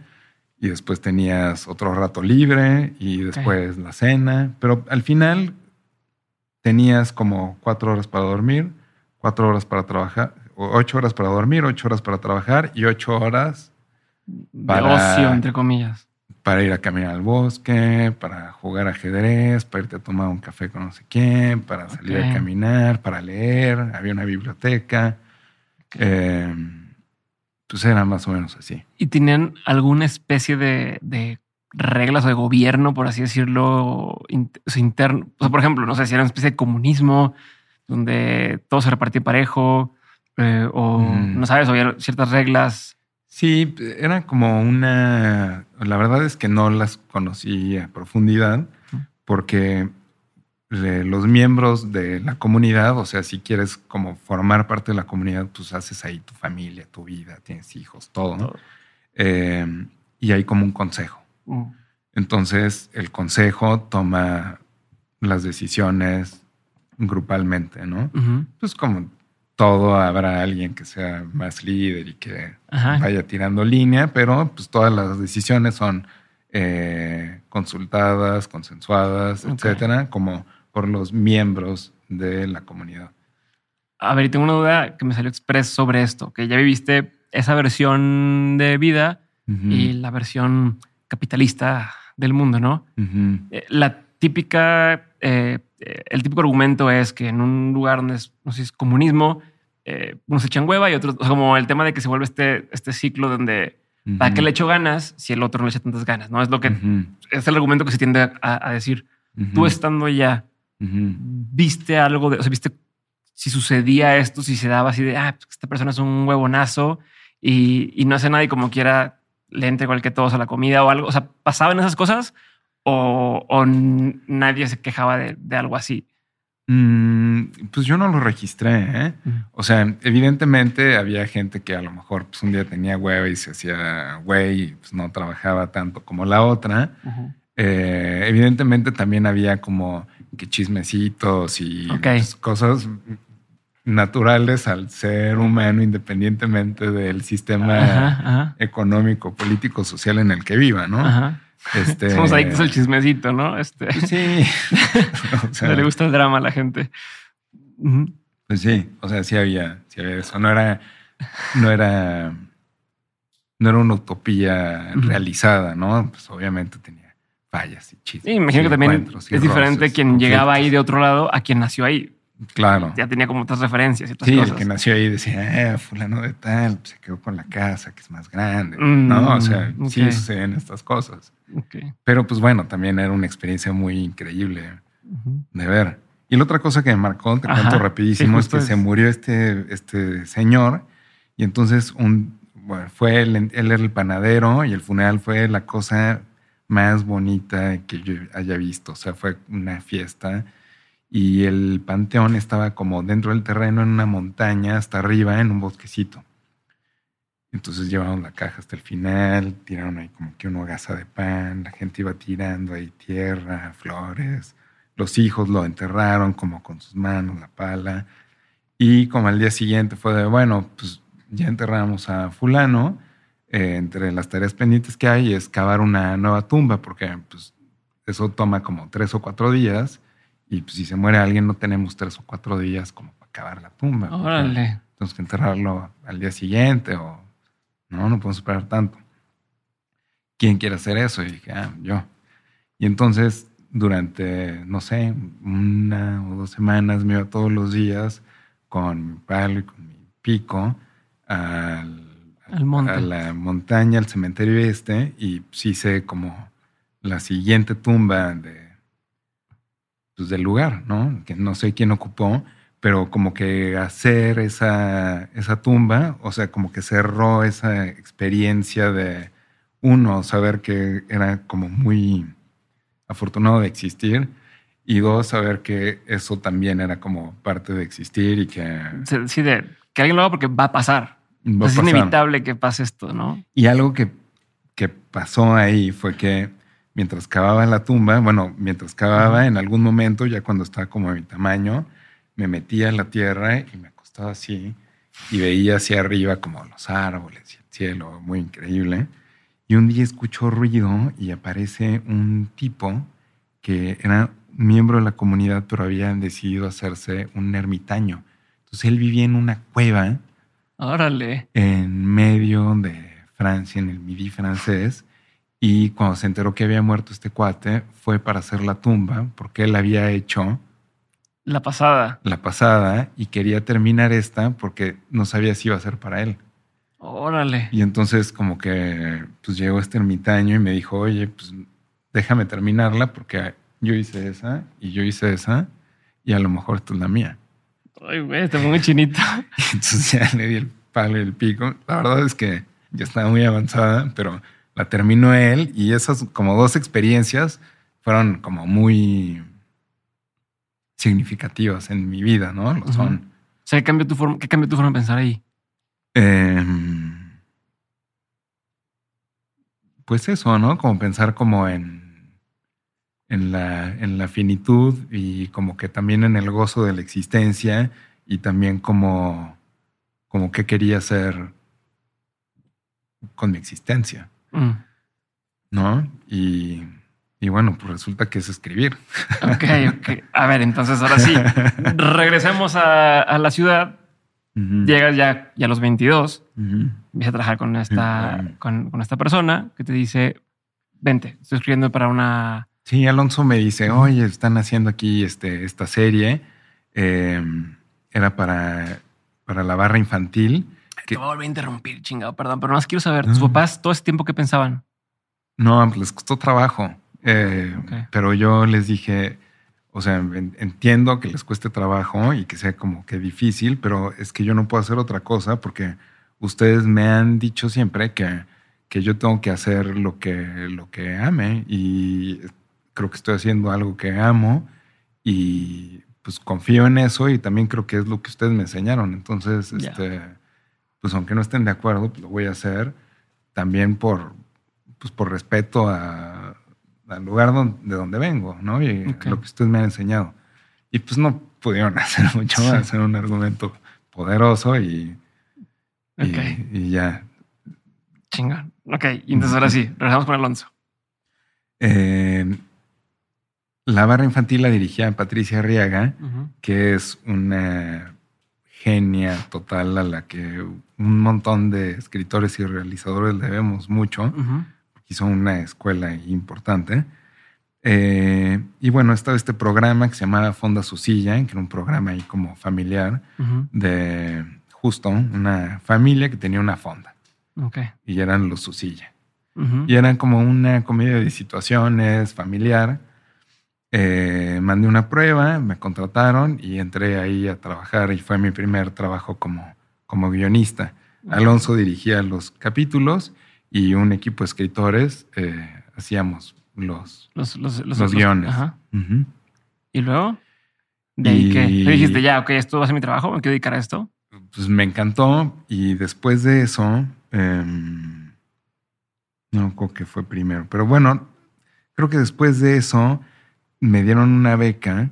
[SPEAKER 2] y después tenías otro rato libre y después la cena, pero al final tenías como cuatro horas para dormir, cuatro horas para trabajar, ocho horas para dormir, ocho horas para trabajar y ocho horas
[SPEAKER 1] De
[SPEAKER 2] Para-
[SPEAKER 1] ocio, entre comillas.
[SPEAKER 2] para ir a caminar al bosque, para jugar ajedrez, para irte a tomar un café con no sé quién, para salir a caminar, para leer, había una biblioteca. Eh, pues era más o menos así.
[SPEAKER 1] ¿Y tenían alguna especie de, de reglas o de gobierno, por así decirlo, interno? O sea, por ejemplo, no sé si era una especie de comunismo donde todo se repartía parejo eh, o
[SPEAKER 2] Mm.
[SPEAKER 1] no sabes, había ciertas reglas.
[SPEAKER 2] Sí, era como una... La verdad es que no las conocí a profundidad porque eh, los miembros de la comunidad, o sea, si quieres como formar parte de la comunidad, pues haces ahí tu familia, tu vida, tienes hijos, todo. ¿no? Eh, y hay como un consejo. Entonces el consejo toma las decisiones grupalmente, ¿no?
[SPEAKER 1] Ujú.
[SPEAKER 2] Pues como todo habrá alguien que sea más líder y que
[SPEAKER 1] Ajá.
[SPEAKER 2] vaya tirando línea, pero pues todas las decisiones son eh, consultadas, consensuadas,
[SPEAKER 1] Ok.
[SPEAKER 2] etcétera, como por los miembros de la comunidad.
[SPEAKER 1] A ver, y tengo una duda que me salió express sobre esto, que ya viviste esa versión de vida y la versión capitalista del mundo, ¿no? Eh, la típica, eh, eh, el típico argumento es que en un lugar donde es, no sé, es comunismo, eh, unos echan hueva y otros, o sea, como el tema de que se vuelve este, este ciclo donde ¿para qué le echo ganas si el otro no le echa tantas ganas? No es lo que es el argumento que se tiende a, a decir. Tú estando allá,
[SPEAKER 2] ujú.
[SPEAKER 1] viste algo de, o sea, viste si sucedía esto, si se daba así de, ah, pues esta persona es un huevonazo y, y no hace nada y como quiera le entre igual que todos a la comida o algo. O sea, ¿pasaban esas cosas o, nadie se quejaba de, de algo así?
[SPEAKER 2] Mm, pues yo no lo registré, ¿eh? O sea, evidentemente había gente que a lo mejor pues, un día tenía hueva y se hacía güey y pues, no trabajaba tanto como la otra. Eh, evidentemente también había como que chismecitos y pues, cosas naturales al ser humano independientemente del sistema económico, político, social en el que viva, ¿no? Este,
[SPEAKER 1] Somos adictos al chismecito, ¿no? Este,
[SPEAKER 2] pues sí. o sea,
[SPEAKER 1] le gusta el drama a la gente.
[SPEAKER 2] Pues sí, o sea, sí había, sí había eso. No era, no era, no era una utopía realizada, ¿no? Pues obviamente tenía fallas y chismes.
[SPEAKER 1] Sí, imagino que también es diferente quien llegaba ahí de otro lado a quien nació ahí.
[SPEAKER 2] Claro.
[SPEAKER 1] Ya tenía como otras referencias y otras
[SPEAKER 2] Sí,
[SPEAKER 1] cosas.
[SPEAKER 2] el que nació ahí decía, ah, fulano de tal, se quedó con la casa, que es más grande.
[SPEAKER 1] Mm,
[SPEAKER 2] no, o sea, sí
[SPEAKER 1] ok.
[SPEAKER 2] suceden estas cosas.
[SPEAKER 1] Ok.
[SPEAKER 2] Pero pues bueno, también era una experiencia muy increíble de ver. Y la otra cosa que me marcó, te
[SPEAKER 1] Ajá,
[SPEAKER 2] cuento rapidísimo,
[SPEAKER 1] sí,
[SPEAKER 2] es que
[SPEAKER 1] es.
[SPEAKER 2] se murió este, este señor y entonces un, bueno, fue él, él era el panadero y el funeral fue la cosa más bonita que yo haya visto. O sea, fue una fiesta y el panteón estaba como dentro del terreno en una montaña hasta arriba en un bosquecito. Entonces llevaron la caja hasta el final, tiraron ahí como que una hogaza de pan, la gente iba tirando ahí tierra, flores, los hijos lo enterraron como con sus manos, la pala, y como al día siguiente fue de, bueno, pues ya enterramos a fulano, eh, entre las tareas pendientes que hay es cavar una nueva tumba, porque pues eso toma como tres o cuatro días, y pues si se muere alguien no tenemos tres o cuatro días como para cavar la tumba.
[SPEAKER 1] Órale.
[SPEAKER 2] tenemos que enterrarlo al día siguiente o no, no podemos esperar tanto. ¿Quién quiere hacer eso? Y dije, ah, yo. Y entonces, durante, no sé, una o dos semanas me iba todos los días con mi palo y con mi pico al,
[SPEAKER 1] Al monte.
[SPEAKER 2] a la montaña, al cementerio este, y sí sé como la siguiente tumba de, pues, del lugar, ¿no? Que no sé quién ocupó, pero como que hacer esa, esa tumba, o sea, como que cerró esa experiencia de uno, saber que era como muy afortunado de existir, y dos, saber que eso también era como parte de existir y que
[SPEAKER 1] Sí, de que alguien lo haga porque va a pasar.
[SPEAKER 2] va a
[SPEAKER 1] Entonces, es
[SPEAKER 2] pasar.
[SPEAKER 1] inevitable que pase esto, ¿no?
[SPEAKER 2] Y algo que, que pasó ahí fue que mientras cavaba la tumba, bueno, mientras cavaba en algún momento, ya cuando estaba como de mi tamaño, me metía en la tierra y me acostaba así y veía hacia arriba como los árboles y el cielo, muy increíble. Y un día escucho ruido y aparece un tipo que era miembro de la comunidad, pero había decidido hacerse un ermitaño. Entonces él vivía en una cueva
[SPEAKER 1] Órale.
[SPEAKER 2] en medio de Francia, en el Midi francés, y cuando se enteró que había muerto este cuate, fue para hacer la tumba, porque él había hecho
[SPEAKER 1] La pasada.
[SPEAKER 2] la pasada y quería terminar esta porque no sabía si iba a ser para él.
[SPEAKER 1] Órale.
[SPEAKER 2] Y entonces como que pues llegó este ermitaño y me dijo, oye, pues déjame terminarla porque yo hice esa y yo hice esa y a lo mejor esta es la mía.
[SPEAKER 1] Ay, güey, te pongo chinito.
[SPEAKER 2] Entonces ya le di el palo y el pico. La verdad es que ya estaba muy avanzada, pero la terminó él y esas como dos experiencias fueron como muy significativas en mi vida, ¿no? Lo son.
[SPEAKER 1] O sea, ¿qué cambió tu forma, qué cambió tu forma de pensar ahí?
[SPEAKER 2] Em, pues eso, ¿no? Como pensar como en, en, la, en la finitud y como que también en el gozo de la existencia y también como, como qué quería hacer con mi existencia,
[SPEAKER 1] Mm.
[SPEAKER 2] ¿no? Y, y bueno, pues resulta que es escribir.
[SPEAKER 1] Ok, ok. A ver, entonces ahora sí, regresemos a, a la ciudad. Llegas ya, ya a los 22,
[SPEAKER 2] ujú.
[SPEAKER 1] empiezas a trabajar con esta, con esta persona que te dice, vente, estoy escribiendo para una...
[SPEAKER 2] Sí, Alonso me dice, oye, están haciendo aquí este, esta serie. eh, era para, para la barra infantil.
[SPEAKER 1] Te voy a volver a interrumpir, chingado, perdón, pero no más quiero saber, tus
[SPEAKER 2] No.
[SPEAKER 1] papás todo ese tiempo que pensaban.
[SPEAKER 2] No, pues les costó trabajo. eh. Pero yo les dije, o sea, en- entiendo que les cueste trabajo y que sea como que difícil, pero es que yo no puedo hacer otra cosa porque ustedes me han dicho siempre que, que yo tengo que hacer lo que, lo que ame y creo que estoy haciendo algo que amo y pues confío en eso y también creo que es lo que ustedes me enseñaron. Entonces, este, pues aunque no estén de acuerdo, pues lo voy a hacer también por, pues por respeto a al lugar don- de donde vengo, ¿no? Y lo que ustedes me han enseñado. Y pues no pudieron hacer mucho
[SPEAKER 1] Sí.
[SPEAKER 2] hacer un argumento poderoso y, y- ya.
[SPEAKER 1] Chingón. Ok, y entonces ahora sí, regresamos con Alonso.
[SPEAKER 2] Eh, la barra infantil la dirigía Patricia Arriaga, que es una genia total a la que un montón de escritores y realizadores le debemos mucho.
[SPEAKER 1] Ujú.
[SPEAKER 2] Hizo una escuela importante. Eh, y bueno, estaba este programa que se llamaba Fonda Su Silla, que era un programa ahí como familiar de justo una familia que tenía una fonda y eran los Su Silla. Y eran como una comedia de situaciones familiar. Eh, mandé una prueba, me contrataron y entré ahí a trabajar y fue mi primer trabajo como, como guionista. Alonso dirigía los capítulos y un equipo de escritores eh, hacíamos los,
[SPEAKER 1] Los, los, los,
[SPEAKER 2] los guiones.
[SPEAKER 1] Ajá. Y luego, de ahí
[SPEAKER 2] Y-
[SPEAKER 1] te dijiste, ya, ok, esto va a ser mi trabajo, me quiero dedicar a esto.
[SPEAKER 2] Pues me encantó y después de eso, em, no creo que fue primero, pero bueno, creo que después de eso me dieron una beca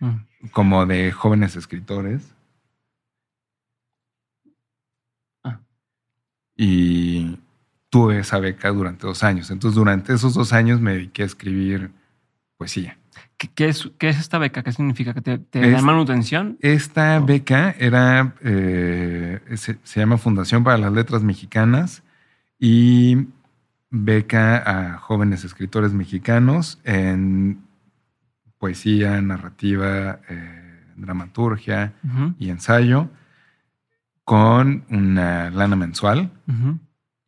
[SPEAKER 1] Mm.
[SPEAKER 2] como de jóvenes escritores. Y tuve esa beca durante dos años. Entonces, durante esos dos años me dediqué a escribir poesía.
[SPEAKER 1] ¿Qué, qué es, ¿Qué es esta beca? ¿Qué significa? ¿Que te, te
[SPEAKER 2] Es-
[SPEAKER 1] dan manutención?
[SPEAKER 2] Esta beca era, eh, se, se llama Fundación para las Letras Mexicanas y beca a jóvenes escritores mexicanos en poesía, narrativa, eh, dramaturgia y ensayo con una lana mensual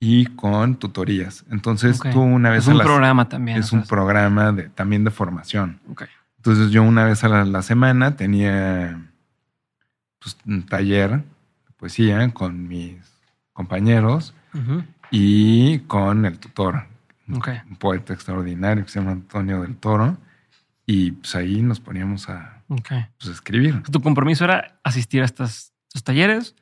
[SPEAKER 2] y con tutorías. Entonces tú una vez
[SPEAKER 1] Es
[SPEAKER 2] a
[SPEAKER 1] un programa también.
[SPEAKER 2] es un programa de, también de formación.
[SPEAKER 1] ok.
[SPEAKER 2] Entonces yo una vez a la, la semana tenía pues, un taller de poesía con mis compañeros y con el tutor,
[SPEAKER 1] Ok.
[SPEAKER 2] un poeta extraordinario que se llama Antonio del Toro. Y pues ahí nos poníamos a pues, escribir.
[SPEAKER 1] Tu compromiso era asistir a estas, estos talleres.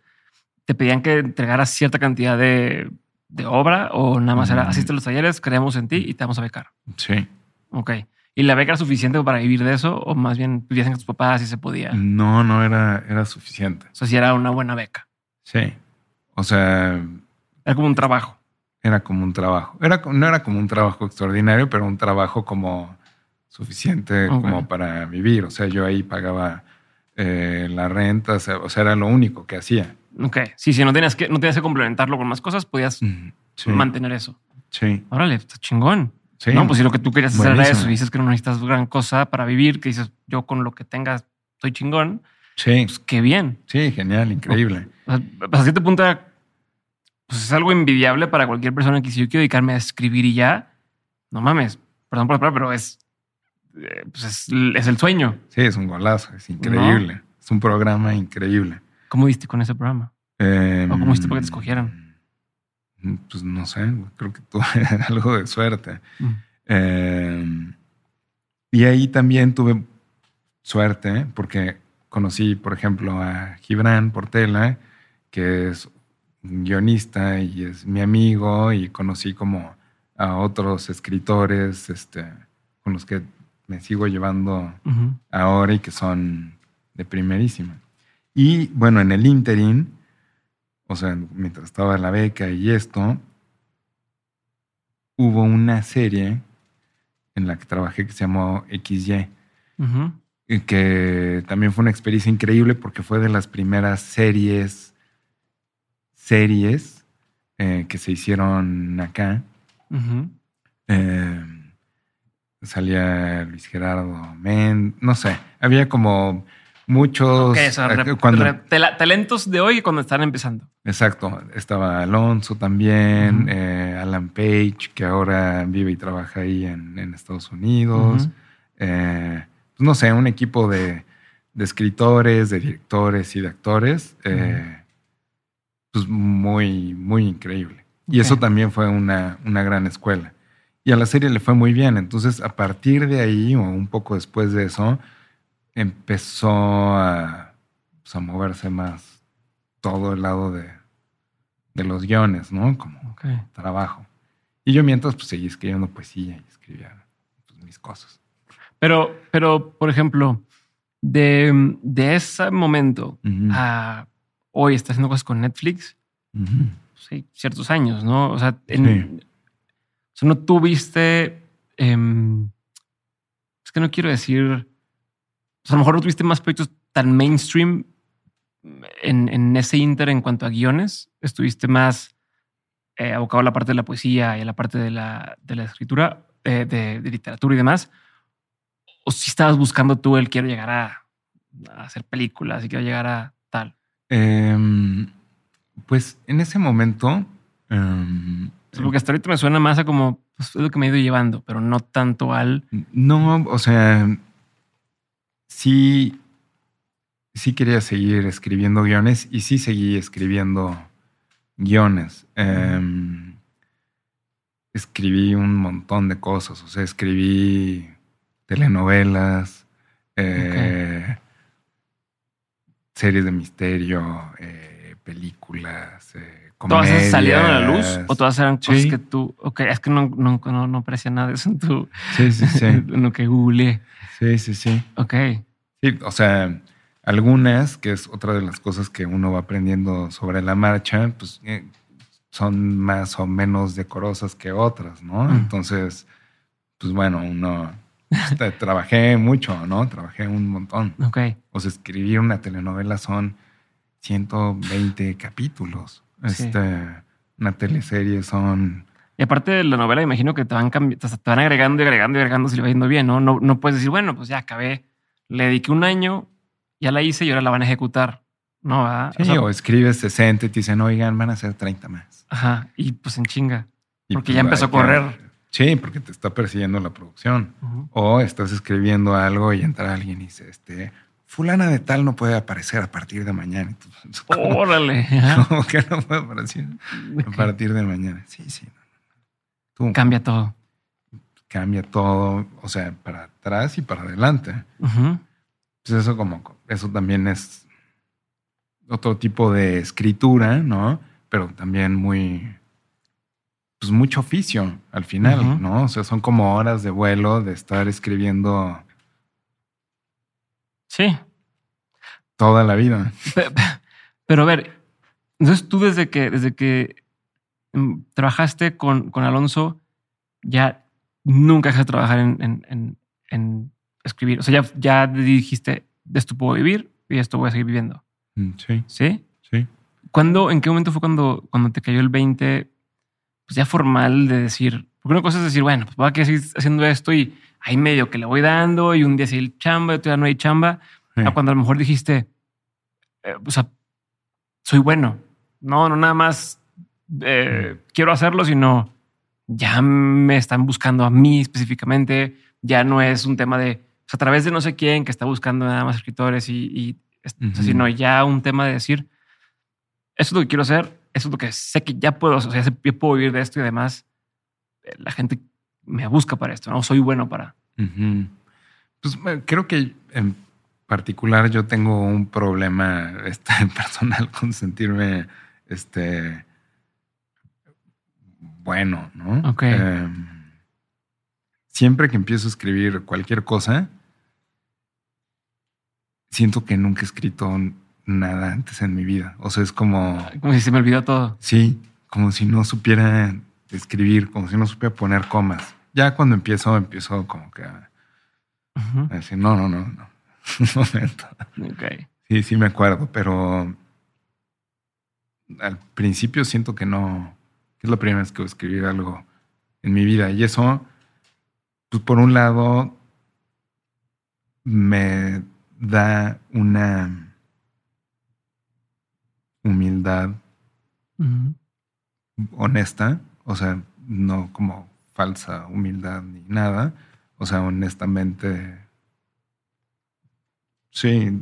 [SPEAKER 1] Te pedían que entregaras cierta cantidad de, de obra o nada más era asiste a los talleres, creemos en ti y te vamos a becar.
[SPEAKER 2] Sí.
[SPEAKER 1] Ok. ¿Y la beca era suficiente para vivir de eso? ¿O más bien vivías en tus papás y se podía?
[SPEAKER 2] No, no era, era suficiente.
[SPEAKER 1] O sea, si era una buena beca.
[SPEAKER 2] Sí. O sea,
[SPEAKER 1] Era como un trabajo.
[SPEAKER 2] era como un trabajo. Era, no era como un trabajo extraordinario, pero un trabajo como suficiente como para vivir. O sea, yo ahí pagaba eh, la renta, o sea, era lo único que hacía.
[SPEAKER 1] Ok. Sí, si no tenías que, no tenías que complementarlo con más cosas, podías
[SPEAKER 2] Sí.
[SPEAKER 1] mantener eso.
[SPEAKER 2] Sí.
[SPEAKER 1] Órale, está chingón.
[SPEAKER 2] Sí.
[SPEAKER 1] No, pues si lo que tú querías hacer era eso y dices que no necesitas gran cosa para vivir, que dices yo con lo que tengas estoy chingón,
[SPEAKER 2] Sí.
[SPEAKER 1] pues qué bien.
[SPEAKER 2] Sí, genial, increíble.
[SPEAKER 1] O sea, hasta cierto punto pues es algo envidiable para cualquier persona que si yo quiero dedicarme a escribir y ya, no mames, perdón por la palabra, pero es, eh, pues es, es el sueño.
[SPEAKER 2] Sí, es un golazo, es increíble. Es un programa increíble.
[SPEAKER 1] ¿Cómo viste con ese programa?
[SPEAKER 2] Eh,
[SPEAKER 1] ¿O cómo hiciste para que te escogieran?
[SPEAKER 2] Pues no sé, creo que tuve algo de suerte.
[SPEAKER 1] Mm.
[SPEAKER 2] Eh, y ahí también tuve suerte porque conocí, por ejemplo, a Gibran Portela, que es un guionista y es mi amigo, y conocí como a otros escritores este, con los que me sigo llevando ahora y que son de primerísima. Y bueno, en el interim, o sea, mientras estaba la beca y esto, hubo una serie en la que trabajé que se llamó XY, y que también fue una experiencia increíble porque fue de las primeras series, series eh, que se hicieron acá. Eh, salía Luis Gerardo Men, no sé, había como muchos.
[SPEAKER 1] Ok, o sea,
[SPEAKER 2] eh, cuando,
[SPEAKER 1] talentos de hoy cuando están empezando.
[SPEAKER 2] exacto, estaba Alonso también, eh, Alan Page, que ahora vive y trabaja ahí en, en Estados Unidos. Eh, pues no sé, un equipo de, de escritores, de directores y de actores, eh, pues muy, muy increíble. Y eso también fue una, una gran escuela. Y a la serie le fue muy bien. Entonces, a partir de ahí, o un poco después de eso, empezó a, pues, a moverse más todo el lado de, de los guiones, ¿no? Como
[SPEAKER 1] Ok.
[SPEAKER 2] trabajo. Y yo mientras, pues seguí escribiendo poesía y escribía mis cosas.
[SPEAKER 1] Pero, pero, por ejemplo, de, de ese momento a hoy estás haciendo cosas con Netflix, sí, ciertos años, ¿no? O sea, en- o sea, no tuviste. em, es que no quiero decir. O sea, a lo mejor no tuviste más proyectos tan mainstream en, en ese inter en cuanto a guiones. Estuviste más eh, abocado a la parte de la poesía y a la parte de la, de la escritura, eh, de, de literatura y demás. O si estabas buscando tú el quiero llegar a, a hacer películas y quiero llegar a tal.
[SPEAKER 2] Em, pues en ese momento. em,
[SPEAKER 1] sea, Porque hasta ahorita me suena más a como pues, es lo que me he ido llevando, pero no tanto al.
[SPEAKER 2] No, o sea, sí, sí quería seguir escribiendo guiones y sí seguí escribiendo guiones. Em, escribí un montón de cosas, o sea, escribí telenovelas, eh, series de misterio, eh, películas,
[SPEAKER 1] ¿Todas salieron a la luz o todas eran cosas
[SPEAKER 2] Sí.
[SPEAKER 1] que tú. Ok, es que no, no, no, no aparecía nada de eso en tu.
[SPEAKER 2] Sí, sí, sí.
[SPEAKER 1] en lo que googleé.
[SPEAKER 2] sí, sí, sí.
[SPEAKER 1] Ok.
[SPEAKER 2] Sí, o sea, algunas, que es otra de las cosas que uno va aprendiendo sobre la marcha, pues eh, son más o menos decorosas que otras, ¿no?
[SPEAKER 1] Mm.
[SPEAKER 2] Entonces, pues bueno, uno este, trabajé mucho, ¿no? Trabajé un montón.
[SPEAKER 1] Ok.
[SPEAKER 2] O sea, escribir una telenovela son 120 capítulos. Este, una teleserie son
[SPEAKER 1] Y aparte de la novela, imagino que te van, te van agregando y agregando y agregando si le va yendo bien, ¿no? ¿no? No puedes decir, bueno, pues ya acabé, le dediqué un año, ya la hice y ahora la van a ejecutar. No, ¿verdad?
[SPEAKER 2] Sí,
[SPEAKER 1] O sea,
[SPEAKER 2] o escribes 60 y te dicen, oigan, van a ser 30 más.
[SPEAKER 1] Ajá. Y pues en chinga.
[SPEAKER 2] Y
[SPEAKER 1] Porque
[SPEAKER 2] pues,
[SPEAKER 1] ya empezó a correr.
[SPEAKER 2] que- Sí, porque te está persiguiendo la producción. O estás escribiendo algo y entra alguien y dice, este, fulana de tal no puede aparecer a partir de mañana. Y tú, ¿Cómo,
[SPEAKER 1] Órale.
[SPEAKER 2] Cómo que no puede aparecer a partir de mañana? Sí, sí. Tú
[SPEAKER 1] Cambia todo.
[SPEAKER 2] cambia todo, o sea, para atrás y para adelante. Pues eso como, eso también es otro tipo de escritura, ¿no? Pero también muy, pues mucho oficio al final. ¿no? O sea, son como horas de vuelo de estar escribiendo
[SPEAKER 1] Sí.
[SPEAKER 2] toda la vida.
[SPEAKER 1] Pe- pe- Pero a ver, entonces tú desde que, desde que mm, trabajaste con, con Alonso, ya nunca dejaste de trabajar en, en- en- en escribir. O sea, ya, ya dijiste, de esto puedo vivir y esto voy a seguir viviendo.
[SPEAKER 2] Mm, Sí,
[SPEAKER 1] ¿Sí?
[SPEAKER 2] sí.
[SPEAKER 1] ¿Cuándo, en qué momento fue cuando, cuando te cayó el 20, pues ya formal de decir, porque una cosa es decir, bueno, pues voy a seguir haciendo esto y ahí medio que le voy dando y un día sí hay chamba, otro día no hay chamba.
[SPEAKER 2] Sí.
[SPEAKER 1] A cuando a lo mejor dijiste, eh, o sea, soy bueno. No, no nada más eh, quiero hacerlo, sino ya me están buscando a mí específicamente. Ya no es un tema de o sea, a través de no sé quién que está buscando nada más escritores y, y sea,
[SPEAKER 2] Ujú.
[SPEAKER 1] sino ya un tema de decir, eso es lo que quiero hacer, eso es lo que sé que ya puedo, o sea, yo puedo vivir de esto y además la gente me busca para esto, no soy bueno para.
[SPEAKER 2] Pues bueno, creo que en particular yo tengo un problema este, personal con sentirme este bueno, ¿no?
[SPEAKER 1] Ok.
[SPEAKER 2] Em, siempre que empiezo a escribir cualquier cosa, siento que nunca he escrito nada antes en mi vida. O sea, es como,
[SPEAKER 1] Como si se me olvidó todo.
[SPEAKER 2] sí, como si no supiera escribir, como si no supiera poner comas. Ya cuando empiezo, empiezo como que a decir, no, no, no, no. Un momento.
[SPEAKER 1] Ok.
[SPEAKER 2] Sí, sí me acuerdo, pero al principio siento que no, que es la primera vez que voy a escribir algo en mi vida. Y eso, pues por un lado, me da una humildad honesta, o sea, no como falsa humildad ni nada, o sea, honestamente, sí.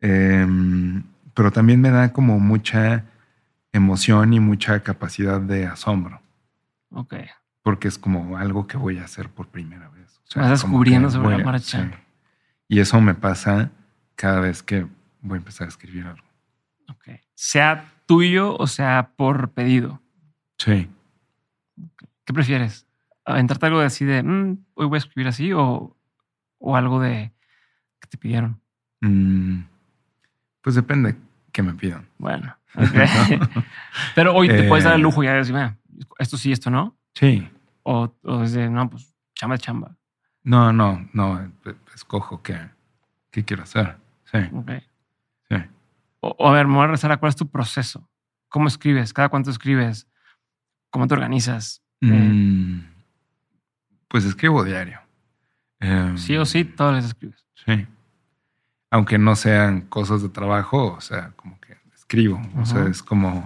[SPEAKER 2] Em, pero también me da como mucha emoción y mucha capacidad de asombro,
[SPEAKER 1] Ok.
[SPEAKER 2] porque es como algo que voy a hacer por primera vez. O
[SPEAKER 1] Vas descubriendo sobre la marcha.
[SPEAKER 2] sí. Y eso me pasa cada vez que voy a empezar a escribir algo.
[SPEAKER 1] Ok. Sea tuyo o sea por pedido.
[SPEAKER 2] Sí.
[SPEAKER 1] ¿Qué prefieres? aventarte algo de así de "Mm, hoy voy a escribir así o, o algo de que te pidieron?
[SPEAKER 2] Mm, pues depende que me pidan.
[SPEAKER 1] Bueno, ok. pero hoy te puedes dar el lujo ya de decir, "Ah, esto sí, esto no.
[SPEAKER 2] Sí.
[SPEAKER 1] O, o desde, no, pues chamba chamba.
[SPEAKER 2] No, no, no. Escojo qué, qué quiero hacer. Sí,
[SPEAKER 1] Ok.
[SPEAKER 2] sí.
[SPEAKER 1] O, o a ver, me voy a regresar a cuál es tu proceso. ¿Cómo escribes? ¿Cada cuánto escribes? ¿Cómo te organizas? Eh,
[SPEAKER 2] Mm, pues escribo diario. Em,
[SPEAKER 1] sí o sí, todos les escribes.
[SPEAKER 2] Sí. Aunque no sean cosas de trabajo, o sea, como que escribo. O sea, es como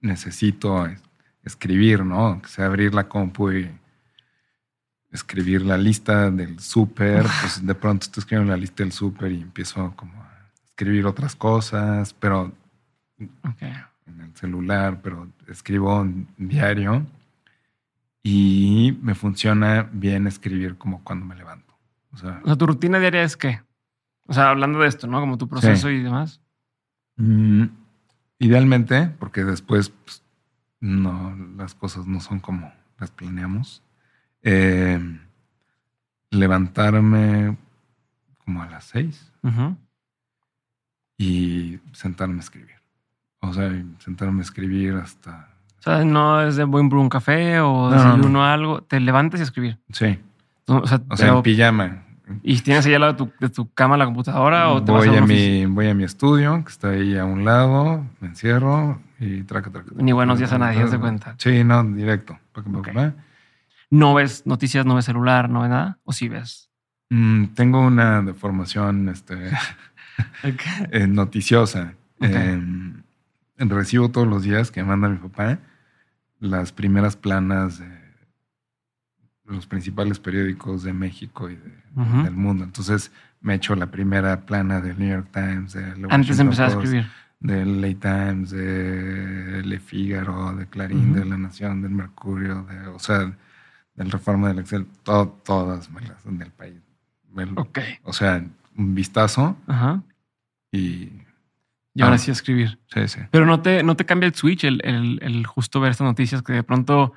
[SPEAKER 2] necesito es- escribir, ¿no? Que sea abrir la compu y escribir la lista del súper. Pues de pronto estoy escribiendo la lista del súper y empiezo como a escribir otras cosas, pero
[SPEAKER 1] Ok.
[SPEAKER 2] En el celular, pero escribo diario y me funciona bien escribir como cuando me levanto. O sea,
[SPEAKER 1] O sea, tu rutina diaria es qué? O sea, hablando de esto, ¿no? Como tu proceso y demás.
[SPEAKER 2] mm, idealmente, porque después pues, no, las cosas no son como las planeamos, eh, levantarme como a las seis y sentarme a escribir. O sea, sentarme a escribir hasta...
[SPEAKER 1] O sea, no es de voy por un café o
[SPEAKER 2] No, no,
[SPEAKER 1] desayuno algo. Te levantas y a escribir.
[SPEAKER 2] Sí,
[SPEAKER 1] No, O sea,
[SPEAKER 2] o sea,
[SPEAKER 1] pero-
[SPEAKER 2] en pijama.
[SPEAKER 1] ¿Y tienes ahí al lado de tu, de tu cama la computadora o te vas
[SPEAKER 2] voy,
[SPEAKER 1] a,
[SPEAKER 2] a
[SPEAKER 1] una
[SPEAKER 2] mi, voy a mi estudio, que está ahí a un lado, me encierro y traca, traca.
[SPEAKER 1] Ni buenos días a nadie, de cuenta.
[SPEAKER 2] Sí, no, directo. Pa, pa,
[SPEAKER 1] Ok.
[SPEAKER 2] pa.
[SPEAKER 1] ¿No ves noticias, no ves celular, no ves nada? ¿O sí ves?
[SPEAKER 2] Mm, tengo una deformación este, eh, noticiosa.
[SPEAKER 1] Ok.
[SPEAKER 2] Eh, recibo todos los días que manda mi papá las primeras planas de los principales periódicos de México y de- del mundo. Entonces me echo la primera plana del New York Times. del
[SPEAKER 1] Antes de empezar a
[SPEAKER 2] Post,
[SPEAKER 1] escribir.
[SPEAKER 2] del LA Times, de Le Figaro, de Clarín, de La Nación, del Mercurio, de, o sea, del Reforma del Excel, to- todas me las del país.
[SPEAKER 1] Ok.
[SPEAKER 2] O sea, un vistazo
[SPEAKER 1] Ajá.
[SPEAKER 2] y
[SPEAKER 1] Y ahora
[SPEAKER 2] Ah.
[SPEAKER 1] sí a escribir.
[SPEAKER 2] sí, sí.
[SPEAKER 1] Pero no te, no te cambia el switch, el, el- el justo ver estas noticias que de pronto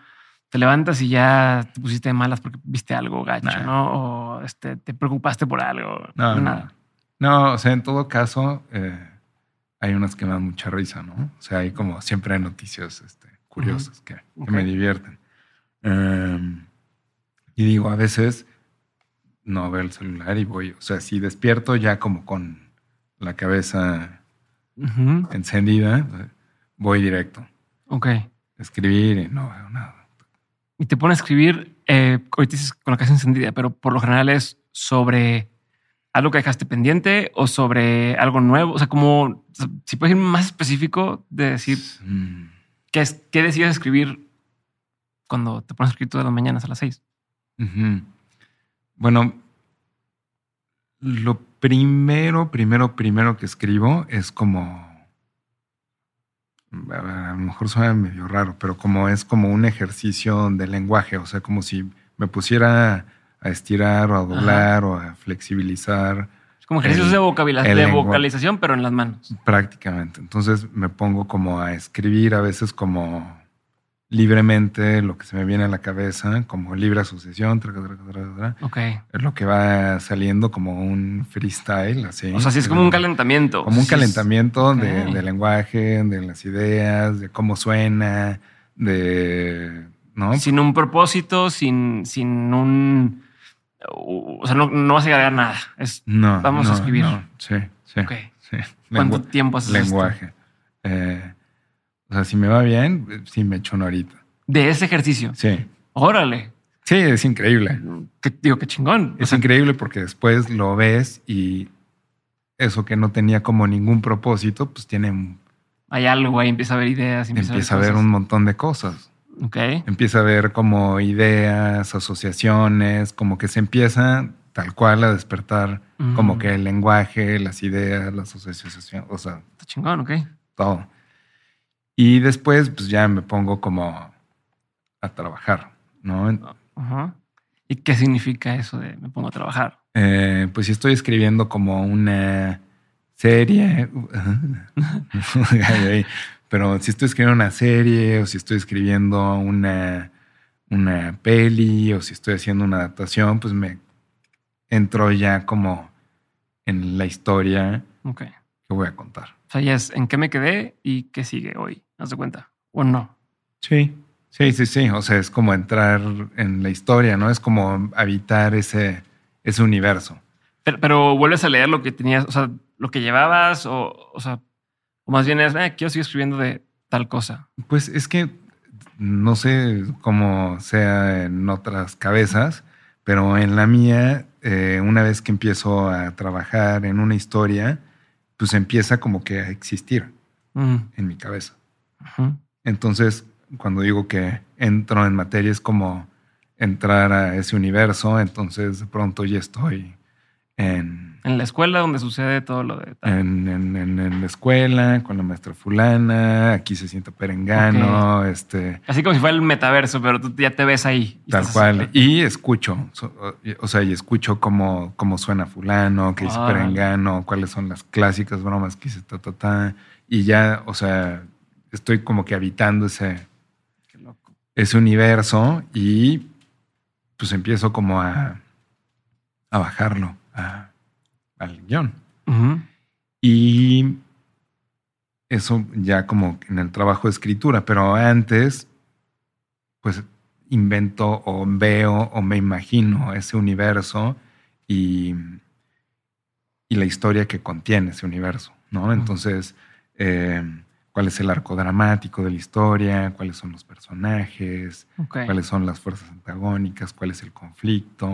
[SPEAKER 1] te levantas y ya te pusiste de malas porque viste algo gacho,
[SPEAKER 2] Nah.
[SPEAKER 1] ¿no? O este, te preocupaste por algo.
[SPEAKER 2] No, no.
[SPEAKER 1] nada.
[SPEAKER 2] No, o sea, en todo caso, eh, hay unas que me dan mucha risa, ¿no? O sea, hay como siempre hay noticias este, curiosas que, que me divierten. Um, y digo, a veces no veo el celular y voy, o sea, si despierto ya como con la cabeza Encendida, voy directo
[SPEAKER 1] Ok.
[SPEAKER 2] escribir y no veo nada.
[SPEAKER 1] Y te pone a escribir, eh, ahorita dices con la casa encendida, pero por lo general es sobre algo que dejaste pendiente o sobre algo nuevo. O sea, como si puedes ir más específico de decir
[SPEAKER 2] Mm,
[SPEAKER 1] qué, es, qué decides escribir cuando te pones a escribir todas las mañanas a las seis.
[SPEAKER 2] Bueno, lo primero, primero, primero que escribo es como. A, lo mejor suena medio raro, pero como es como un ejercicio de lenguaje, o sea, como si me pusiera a estirar o a doblar o a flexibilizar
[SPEAKER 1] Es como ejercicios
[SPEAKER 2] El-
[SPEAKER 1] de, vocabula- de vocalización, pero en las manos.
[SPEAKER 2] prácticamente. Entonces me pongo como a escribir a veces como libremente lo que se me viene a la cabeza, como libre asociación, tra, tra, tra, tra, tra.
[SPEAKER 1] Ok.
[SPEAKER 2] es lo que va saliendo como un freestyle, así.
[SPEAKER 1] O sea, sí es como un calentamiento.
[SPEAKER 2] Como un calentamiento de, del lenguaje, de las ideas, de cómo suena, de... ¿No?
[SPEAKER 1] Sin un propósito, sin, sin un. O sea, no, no vas a agregar nada. Es
[SPEAKER 2] No,
[SPEAKER 1] Vamos a escribir.
[SPEAKER 2] no. Sí, sí.
[SPEAKER 1] Ok.
[SPEAKER 2] sí.
[SPEAKER 1] ¿Cuánto
[SPEAKER 2] Lengu-
[SPEAKER 1] tiempo haces esto?
[SPEAKER 2] lenguaje. Eh, o sea, si me va bien, sí me echo una horita.
[SPEAKER 1] De ese ejercicio.
[SPEAKER 2] Sí.
[SPEAKER 1] Órale.
[SPEAKER 2] Sí, es increíble.
[SPEAKER 1] Digo, qué chingón. O
[SPEAKER 2] Es
[SPEAKER 1] sea,
[SPEAKER 2] increíble porque después lo ves y eso que no tenía como ningún propósito, pues tiene
[SPEAKER 1] hay algo ahí, empieza a ver ideas. Empieza,
[SPEAKER 2] empieza a ver un montón de cosas.
[SPEAKER 1] Ok.
[SPEAKER 2] Empieza a ver como ideas, asociaciones, como que se empieza tal cual a despertar
[SPEAKER 1] Mm.
[SPEAKER 2] como que el lenguaje, las ideas, las asociaciones, o sea,
[SPEAKER 1] Está chingón, ok.
[SPEAKER 2] todo. Y después pues ya me pongo como a trabajar, ¿no?
[SPEAKER 1] Ajá. ¿Y qué significa eso de me pongo a trabajar?
[SPEAKER 2] Eh, pues si estoy escribiendo como una serie, pero si estoy escribiendo una serie o si estoy escribiendo una, una peli o si estoy haciendo una adaptación, pues me entro ya como en la historia
[SPEAKER 1] Ok.
[SPEAKER 2] que voy a contar.
[SPEAKER 1] O sea, ya es en qué me quedé y qué sigue hoy. ¿Haz de cuenta? ¿O no?
[SPEAKER 2] Sí, sí, sí, sí. O sea, es como entrar en la historia, ¿no? Es como habitar ese, ese universo.
[SPEAKER 1] Pero, pero vuelves a leer lo que tenías, o sea, lo que llevabas, o, o sea, o más bien es, eh, quiero seguir escribiendo de tal cosa.
[SPEAKER 2] Pues es que no sé cómo sea en otras cabezas, pero en la mía, eh, una vez que empiezo a trabajar en una historia, pues empieza como que a existir
[SPEAKER 1] Mm,
[SPEAKER 2] en mi cabeza. Entonces, cuando digo que entro en materia, es como entrar a ese universo, entonces de pronto ya estoy en,
[SPEAKER 1] En la escuela donde sucede todo lo de tal.
[SPEAKER 2] en, en- en- en la escuela con la maestra fulana, aquí se siente perengano, este,
[SPEAKER 1] Así como si fuera el metaverso, pero tú ya te ves ahí. y
[SPEAKER 2] tal cual. Y escucho, so- o sea, y escucho cómo, cómo suena fulano, que dice
[SPEAKER 1] Ah.
[SPEAKER 2] perengano, cuáles son las clásicas bromas que dice ta, ta, ta. Y ya, o sea, estoy como que habitando ese,
[SPEAKER 1] Qué loco.
[SPEAKER 2] ese universo y pues empiezo como a, a bajarlo a- al
[SPEAKER 1] guion.
[SPEAKER 2] Y eso ya como en el trabajo de escritura, pero antes pues invento o veo o me imagino ese universo y, y la historia que contiene ese universo, ¿no? Entonces, eh, ¿cuál es el arco dramático de la historia? ¿Cuáles son los personajes? Cuáles son las fuerzas antagónicas, cuál es el conflicto.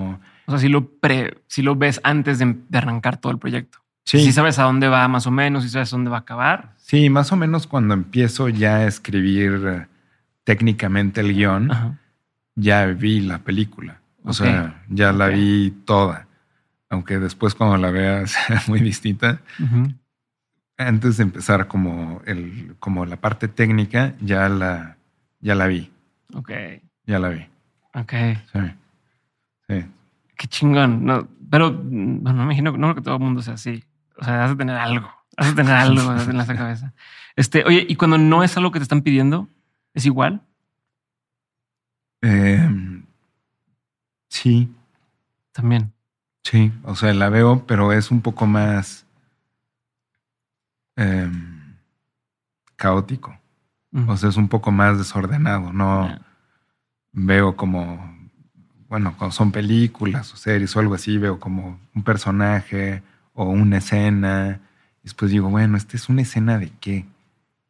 [SPEAKER 1] O sea, si lo, pre, si lo ves antes de, de arrancar todo el proyecto.
[SPEAKER 2] Sí,
[SPEAKER 1] Si sabes a dónde va más o menos, si sabes dónde va a acabar.
[SPEAKER 2] sí, más o menos cuando empiezo ya a escribir eh, técnicamente el guion,
[SPEAKER 1] Ajá.
[SPEAKER 2] ya vi la película. O sea, ya la vi toda. Aunque después cuando la vea sea muy distinta.
[SPEAKER 1] Ujú.
[SPEAKER 2] Antes de empezar como, el, como la parte técnica, ya la, ya la vi.
[SPEAKER 1] Ok.
[SPEAKER 2] Ya la vi.
[SPEAKER 1] Ok.
[SPEAKER 2] Sí. Sí.
[SPEAKER 1] Qué chingón. No, pero bueno, me imagino, no creo que todo el mundo sea así. O sea, has de tener algo. Has de tener algo en la cabeza. Este, oye, y cuando no es algo que te están pidiendo, ¿es igual?
[SPEAKER 2] Eh, sí.
[SPEAKER 1] También.
[SPEAKER 2] Sí, o sea, la veo, pero es un poco más em, caótico. O sea, es un poco más desordenado. No veo como, bueno, cuando son películas o series o algo así, veo como un personaje o una escena. Y después digo, bueno, ¿esta es una escena de qué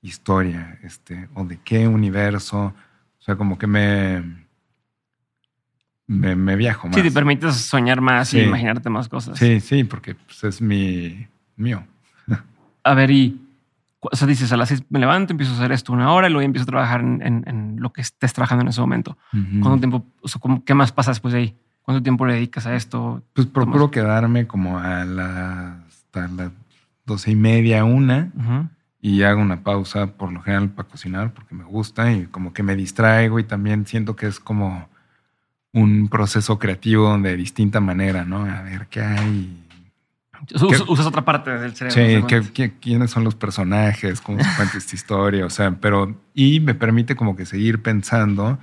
[SPEAKER 2] historia? Este, o de qué universo. O sea, como que me, me, me viajo más.
[SPEAKER 1] Sí, te permites soñar más y
[SPEAKER 2] Sí.
[SPEAKER 1] imaginarte más cosas.
[SPEAKER 2] Sí, sí, porque pues, es mi mío.
[SPEAKER 1] A ver, y o sea, dices a las seis me levanto, empiezo a hacer esto una hora y luego empiezo a trabajar en, en- en lo que estés trabajando en ese momento.
[SPEAKER 2] Ujú.
[SPEAKER 1] ¿Cuánto tiempo, o sea, cómo- qué más pasa después de ahí? ¿Cuánto tiempo le dedicas a esto?
[SPEAKER 2] Pues procuro quedarme como a las hasta las doce y media, una, y hago una pausa por lo general para cocinar porque me gusta y como que me distraigo y también siento que es como un proceso creativo de distinta manera, ¿no? A ver qué hay.
[SPEAKER 1] Usas otra parte del cerebro.
[SPEAKER 2] Sí, qué- qué- quiénes son los personajes, cómo se cuenta esta historia, o sea, pero y me permite como que seguir pensando,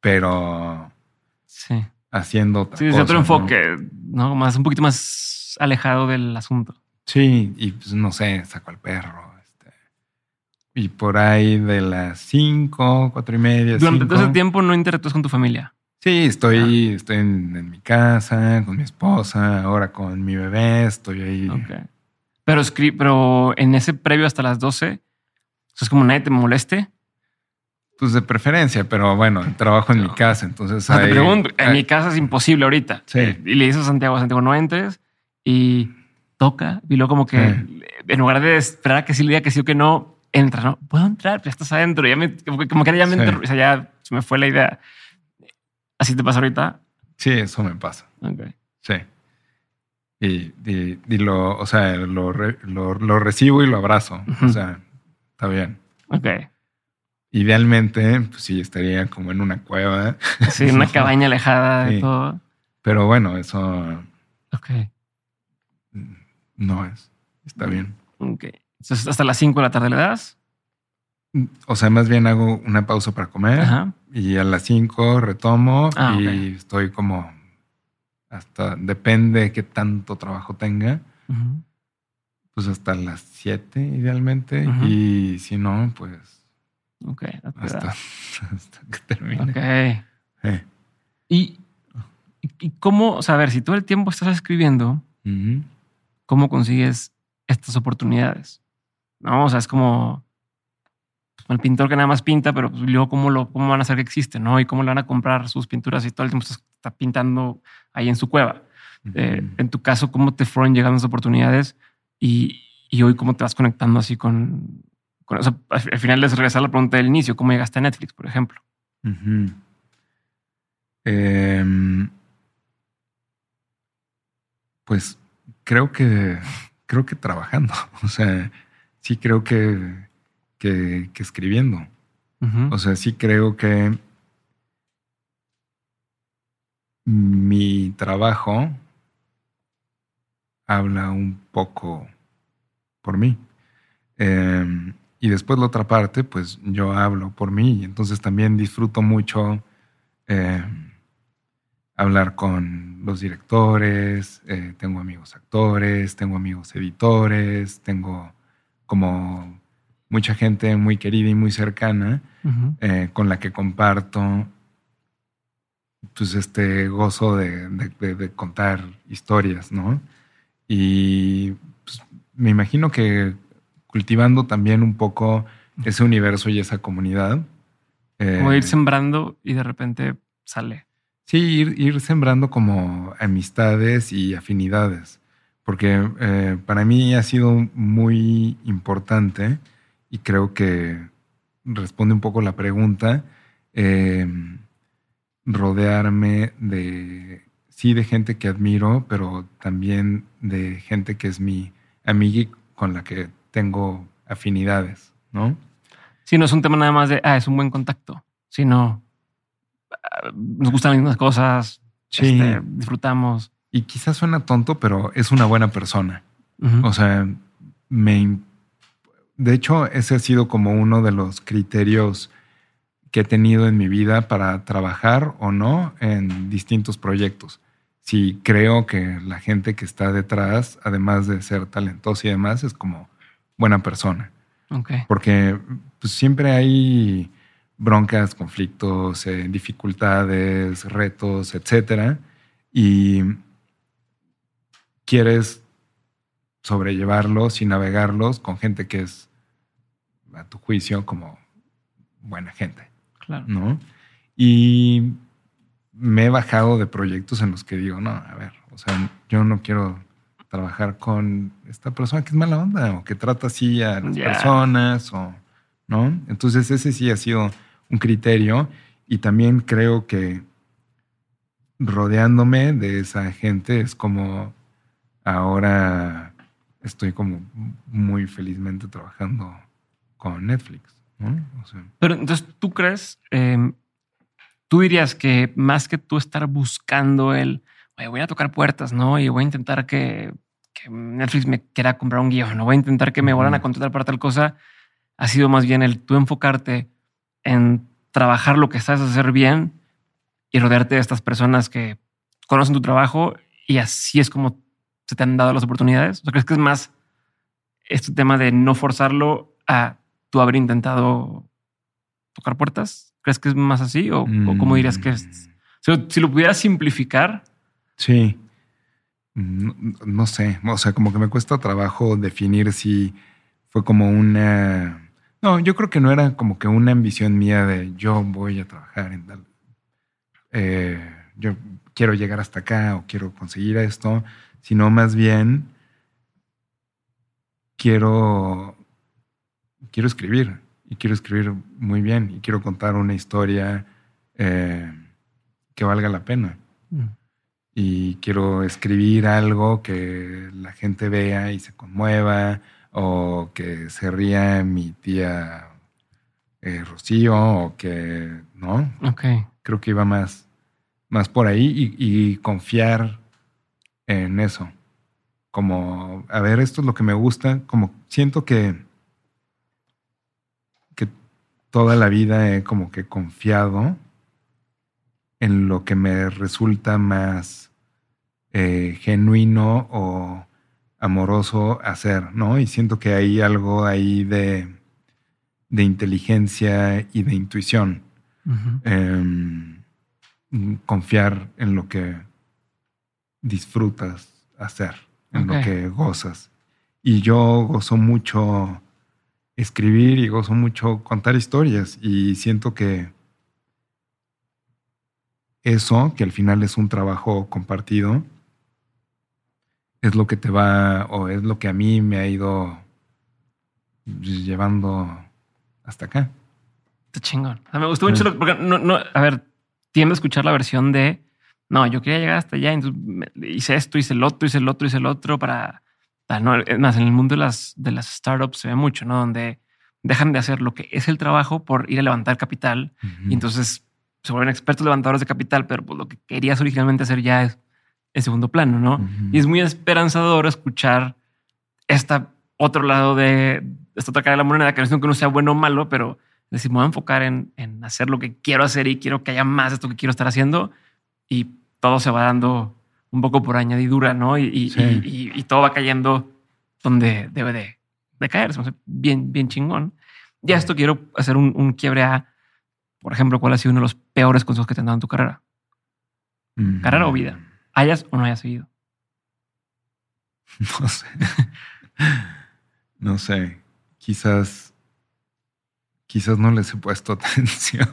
[SPEAKER 2] pero
[SPEAKER 1] Sí.
[SPEAKER 2] haciendo otra
[SPEAKER 1] Sí,
[SPEAKER 2] cosa,
[SPEAKER 1] otro enfoque, ¿no? Más, un poquito más alejado del asunto.
[SPEAKER 2] Sí, y pues no sé, saco al perro. este, y por ahí de las cinco, cuatro y media.
[SPEAKER 1] Durante
[SPEAKER 2] cinco,
[SPEAKER 1] todo ese tiempo no interactúas con tu familia.
[SPEAKER 2] Sí, estoy, estoy en, en mi casa, con mi esposa, ahora con mi bebé, estoy ahí.
[SPEAKER 1] Ok. Pero, pero en ese previo hasta las 12, o sea, es como nadie te moleste.
[SPEAKER 2] Pues de preferencia, pero bueno, trabajo en mi casa, entonces
[SPEAKER 1] te pregunto, en mi casa es imposible ahorita.
[SPEAKER 2] Sí.
[SPEAKER 1] Y le dices a Santiago, Santiago, no entres y toca. Y luego como que
[SPEAKER 2] Sí.
[SPEAKER 1] en lugar de esperar a que sí le diga que sí o que no, entra, ¿no? Puedo entrar, ya estás adentro. Ya me, como, que- como que ya me,
[SPEAKER 2] Sí.
[SPEAKER 1] o sea, ya se me fue la idea. ¿Así te pasa ahorita?
[SPEAKER 2] Sí, eso me pasa.
[SPEAKER 1] Ok.
[SPEAKER 2] Sí. Y, y- y lo, o sea, lo, re- lo, lo recibo y lo abrazo. O sea, está bien.
[SPEAKER 1] Ok.
[SPEAKER 2] Idealmente, pues sí, estaría como en una cueva.
[SPEAKER 1] Sí, una cabaña alejada de
[SPEAKER 2] Sí.
[SPEAKER 1] todo.
[SPEAKER 2] Pero bueno, eso
[SPEAKER 1] Ok.
[SPEAKER 2] no es. Está bien.
[SPEAKER 1] Ok. Entonces, hasta las 5 de la tarde le das.
[SPEAKER 2] O sea, más bien hago una pausa para comer
[SPEAKER 1] Ajá.
[SPEAKER 2] y a las 5 retomo
[SPEAKER 1] Ah,
[SPEAKER 2] y estoy como hasta, depende de qué tanto trabajo tenga, pues hasta las 7 idealmente y si no, pues
[SPEAKER 1] Ok.
[SPEAKER 2] hasta, que termine.
[SPEAKER 1] Ok. Y, y- cómo, o sea, a ver, si todo el tiempo estás escribiendo. ¿cómo consigues estas oportunidades? No, o sea, es como el pintor que nada más pinta, pero pues, luego cómo, lo, cómo van a hacer que existe, ¿no? Y cómo le van a comprar sus pinturas y todo el tiempo está, pintando ahí en su cueva. Eh, en tu caso, ¿cómo te fueron llegando esas oportunidades? Y, y hoy, ¿cómo te vas conectando así con... con o sea, al al final les regresar la pregunta del inicio, ¿cómo llegaste a Netflix, por ejemplo?
[SPEAKER 2] Em, pues creo que creo que trabajando. O sea, sí creo que, que, que escribiendo. O sea, sí creo que mi trabajo habla un poco por mí. Eh, y después la otra parte, pues yo hablo por mí. Y entonces también disfruto mucho eh, hablar con los directores, eh, tengo amigos actores, tengo amigos editores, tengo como mucha gente muy querida y muy cercana eh, con la que comparto pues este gozo de, de- de- de contar historias, ¿no? Y pues, me imagino que cultivando también un poco ese universo y esa comunidad. eh,
[SPEAKER 1] Como ir sembrando y de repente sale.
[SPEAKER 2] Sí, ir, ir sembrando como amistades y afinidades, porque eh, para mí ha sido muy importante y creo que responde un poco la pregunta, eh, rodearme de, sí, de gente que admiro, pero también de gente que es mi amiga y con la que tengo afinidades, ¿no?
[SPEAKER 1] Sí, no es un tema nada más de, ah, es un buen contacto, sino ah, nos gustan las mismas cosas,
[SPEAKER 2] Sí.
[SPEAKER 1] este, disfrutamos.
[SPEAKER 2] Y quizás suena tonto, pero es una buena persona. O sea, me. De hecho, ese ha sido como uno de los criterios que he tenido en mi vida para trabajar o no en distintos proyectos. Si creo que la gente que está detrás, además de ser talentosa y demás, es como buena persona. Porque pues, siempre hay broncas, conflictos, eh, dificultades, retos, etcétera. Y quieres sobrellevarlos y navegarlos con gente que es, a tu juicio, como buena gente,
[SPEAKER 1] Claro.
[SPEAKER 2] ¿no? Y me he bajado de proyectos en los que digo, no, a ver, o sea, yo no quiero trabajar con esta persona que es mala onda o que trata así a las personas o, ¿no? Entonces ese sí ha sido un criterio y también creo que rodeándome de esa gente es como ahora estoy como muy felizmente trabajando con Netflix, ¿no? O sea,
[SPEAKER 1] Pero entonces, ¿tú crees, eh, tú dirías que más que tú estar buscando el, "Oye, voy a tocar puertas, ¿no? Y voy a intentar que, que Netflix me quiera comprar un guion, no voy a intentar que me vuelvan a contratar para tal cosa, ha sido más bien el tú enfocarte en trabajar lo que sabes hacer bien y rodearte de estas personas que conocen tu trabajo y así es como se te han dado las oportunidades? ¿O crees que es más este tema de no forzarlo a tú haber intentado tocar puertas? ¿Crees que es más así? ¿O, o cómo dirías que es?
[SPEAKER 2] mm,
[SPEAKER 1] Si, si lo pudieras simplificar,
[SPEAKER 2] Sí. No, no sé, o sea, como que me cuesta trabajo definir si fue como una... No, yo creo que no era como que una ambición mía de yo voy a trabajar en tal... eh, yo quiero llegar hasta acá o quiero conseguir esto, sino más bien quiero, quiero escribir y quiero escribir muy bien y quiero contar una historia eh, que valga la pena.
[SPEAKER 1] Mm,
[SPEAKER 2] y quiero escribir algo que la gente vea y se conmueva o que se ría mi tía eh, Rocío o que no
[SPEAKER 1] ok.
[SPEAKER 2] creo que iba más más por ahí y, y confiar en eso. Como a ver esto es lo que me gusta como siento que que toda la vida he como que confiado en lo que me resulta más eh, genuino o amoroso hacer, ¿no? Y siento que hay algo ahí de, de inteligencia y de intuición. Em, confiar en lo que disfrutas hacer, en lo que gozas. Y yo gozo mucho escribir y gozo mucho contar historias y siento que eso, que al final es un trabajo compartido, es lo que te va o es lo que a mí me ha ido llevando hasta acá.
[SPEAKER 1] Está chingón. me gustó mucho porque no, no, a ver, tiendo a escuchar la versión de no, yo quería llegar hasta allá, entonces hice esto, hice el otro, hice el otro, hice el otro para no, más, en el mundo de las, de las startups se ve mucho, ¿no? Donde dejan de hacer lo que es el trabajo por ir a levantar capital y entonces se vuelven expertos levantadores de capital, pero pues lo que querías originalmente hacer ya es en segundo plano, ¿no? Y es muy esperanzador escuchar esta otro lado de esta otra cara de la moneda, que no es que uno sea bueno o malo, pero decir, me voy a enfocar en, en hacer lo que quiero hacer y quiero que haya más de esto que quiero estar haciendo y todo se va dando un poco por añadidura, ¿no? Y, y, todo va cayendo donde debe de, de caer. Bien, bien chingón. Ya esto quiero hacer un, un, quiebre a, por ejemplo, cuál ha sido uno de los peores consejos que te han dado en tu carrera. Mm. Carrera o vida. Hayas o no hayas seguido.
[SPEAKER 2] No sé. no sé. Quizás, quizás no les he puesto atención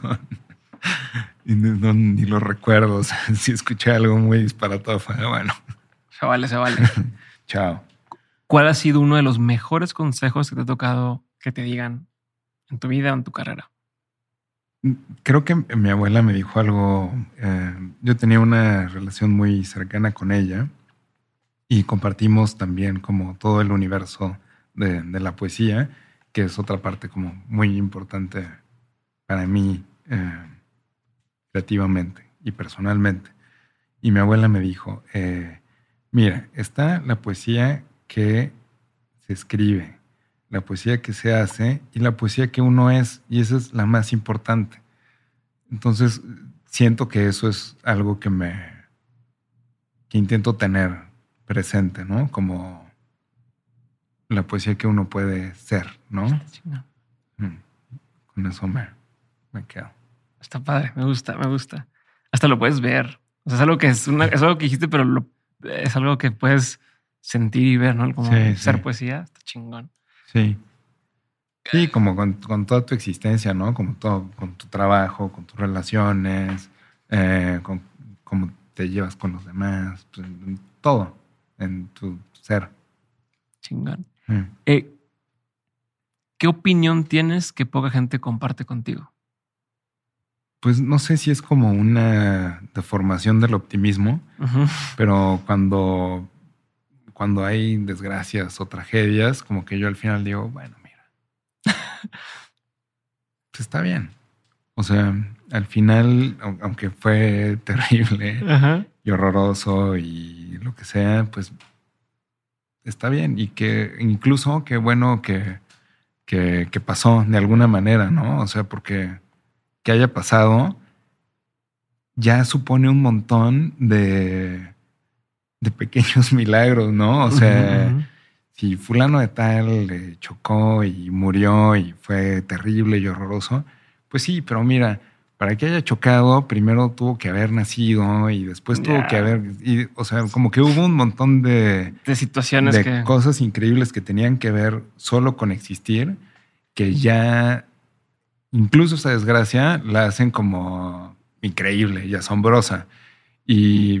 [SPEAKER 2] y no, ni lo recuerdo. si escuché algo muy disparatado, fue bueno.
[SPEAKER 1] Se vale, se vale.
[SPEAKER 2] Chao.
[SPEAKER 1] ¿Cuál ha sido uno de los mejores consejos que te ha tocado que te digan en tu vida o en tu carrera?
[SPEAKER 2] Creo que mi abuela me dijo algo. Eh, yo tenía una relación muy cercana con ella y compartimos también como todo el universo de, la poesía, que es otra parte como muy importante para mí. Eh, creativamente y personalmente. Y mi abuela me dijo, eh, mira, está la poesía que se escribe, la poesía que se hace y la poesía que uno es, y esa es la más importante. Entonces, siento que eso es algo que me, que intento tener presente, ¿no? Como la poesía que uno puede ser, ¿no? Mm, con eso me, me quedo.
[SPEAKER 1] Está padre, me gusta, me gusta. Hasta lo puedes ver. O sea, es algo que es, una, es algo que dijiste, pero es algo que puedes sentir y ver, ¿no? Como ser poesía, está chingón.
[SPEAKER 2] Sí. Sí, como con, toda tu existencia, ¿no? Como todo, con tu trabajo, con tus relaciones, eh, con cómo te llevas con los demás, pues, todo en tu ser.
[SPEAKER 1] Chingón. Mm. Eh, ¿Qué opinión tienes que poca gente comparte contigo?
[SPEAKER 2] Pues no sé si es como una deformación del optimismo, pero cuando, cuando hay desgracias o tragedias, como que yo al final digo, bueno, mira, pues está bien. O sea, al final, aunque fue terrible y horroroso y lo que sea, pues está bien. Y que incluso qué bueno que, que, que pasó de alguna manera, ¿no? O sea, porque que haya pasado ya supone un montón de, de pequeños milagros, ¿no? O sea, si fulano de tal le chocó y murió y fue terrible y horroroso, pues sí, pero mira, para que haya chocado, primero tuvo que haber nacido y después tuvo que haber, o sea, como que hubo un montón de,
[SPEAKER 1] de situaciones,
[SPEAKER 2] de cosas increíbles que tenían que ver solo con existir, que ya incluso esa desgracia la hacen como increíble y asombrosa. Y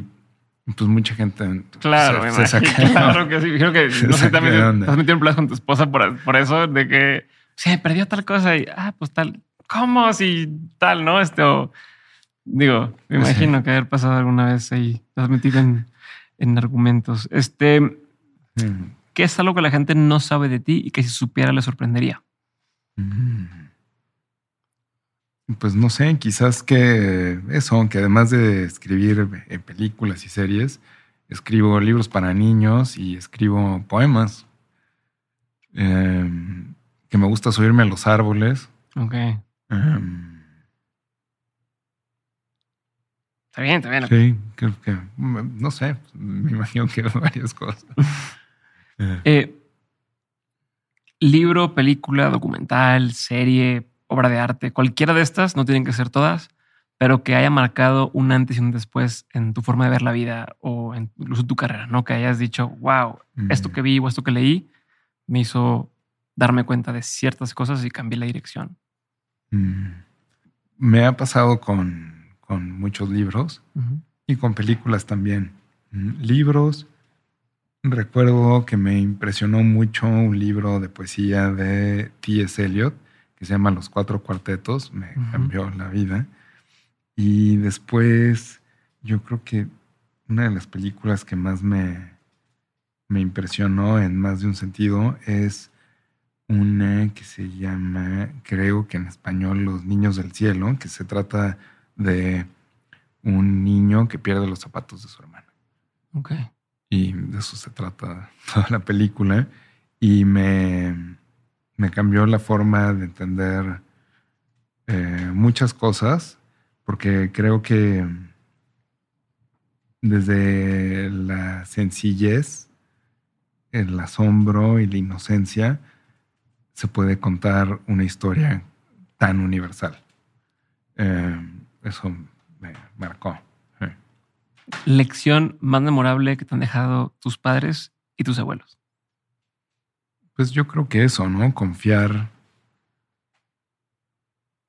[SPEAKER 2] pues mucha gente
[SPEAKER 1] claro, se, saca, Claro que sí. Creo que no sé, también te has metido en plazo con tu esposa por, por eso de que se perdió tal cosa y ah, pues tal. ¿Cómo? Si tal, ¿no? Este, digo, me imagino que haber pasado alguna vez ahí, te has metido en, en argumentos. Este, mm. ¿qué es algo que la gente no sabe de ti y que si supiera le sorprendería? Mm.
[SPEAKER 2] Pues no sé, quizás que eso, que además de escribir películas y series, escribo libros para niños y escribo poemas. Em, que me gusta subirme a los árboles.
[SPEAKER 1] Ok.
[SPEAKER 2] Um,
[SPEAKER 1] Está bien, está bien.
[SPEAKER 2] sí, creo que, no sé, me imagino que varias cosas. Eh,
[SPEAKER 1] libro, película, documental, serie, obra de arte, cualquiera de estas, no tienen que ser todas, pero que haya marcado un antes y un después en tu forma de ver la vida o en incluso tu carrera, ¿no? Que hayas dicho, wow, esto
[SPEAKER 2] Mm.
[SPEAKER 1] que vi o esto que leí me hizo darme cuenta de ciertas cosas y cambié la dirección.
[SPEAKER 2] mm, me ha pasado con, con muchos libros y con películas también. Mm, Libros, recuerdo que me impresionó mucho un libro de poesía de T.S. Eliot que se llama Los Cuatro Cuartetos, me cambió la vida. Y después, yo creo que una de las películas que más me, me impresionó en más de un sentido es una que se llama, creo que en español, Los Niños del Cielo, que se trata de un niño que pierde los zapatos de su hermana.
[SPEAKER 1] Ok.
[SPEAKER 2] Y de eso se trata toda la película. Y me, me cambió la forma de entender eh, muchas cosas, porque creo que desde la sencillez, el asombro y la inocencia, se puede contar una historia tan universal. Eh, eso me marcó.
[SPEAKER 1] Lección más memorable que te han dejado tus padres y tus abuelos.
[SPEAKER 2] Pues yo creo que eso, ¿no? Confiar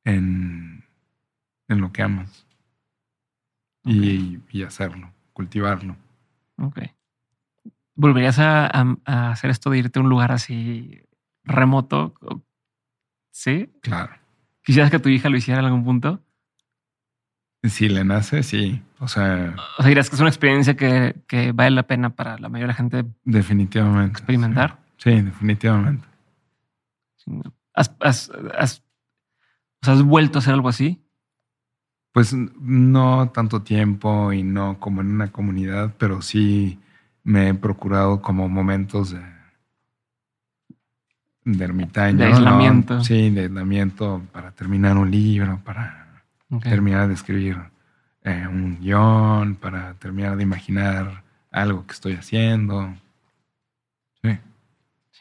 [SPEAKER 2] en, en lo que amas y, y hacerlo, cultivarlo.
[SPEAKER 1] Ok. ¿Volverías a, a- a hacer esto de irte a un lugar así remoto? ¿Sí?
[SPEAKER 2] Claro.
[SPEAKER 1] ¿Quisieras que tu hija lo hiciera en algún punto?
[SPEAKER 2] Si le nace, sí. O sea,
[SPEAKER 1] O sea, dirías que es una experiencia que, que vale la pena para la mayoría de la gente
[SPEAKER 2] definitivamente.
[SPEAKER 1] experimentar.
[SPEAKER 2] Sí, Sí, definitivamente.
[SPEAKER 1] ¿Has, has, has- ¿has vuelto a hacer algo así?
[SPEAKER 2] Pues no tanto tiempo y no como en una comunidad, pero sí me he procurado como momentos de, de ermitaño.
[SPEAKER 1] De
[SPEAKER 2] ¿no?
[SPEAKER 1] aislamiento.
[SPEAKER 2] Sí, de aislamiento para terminar un libro, para terminar de escribir eh, un guion, para terminar de imaginar algo que estoy haciendo.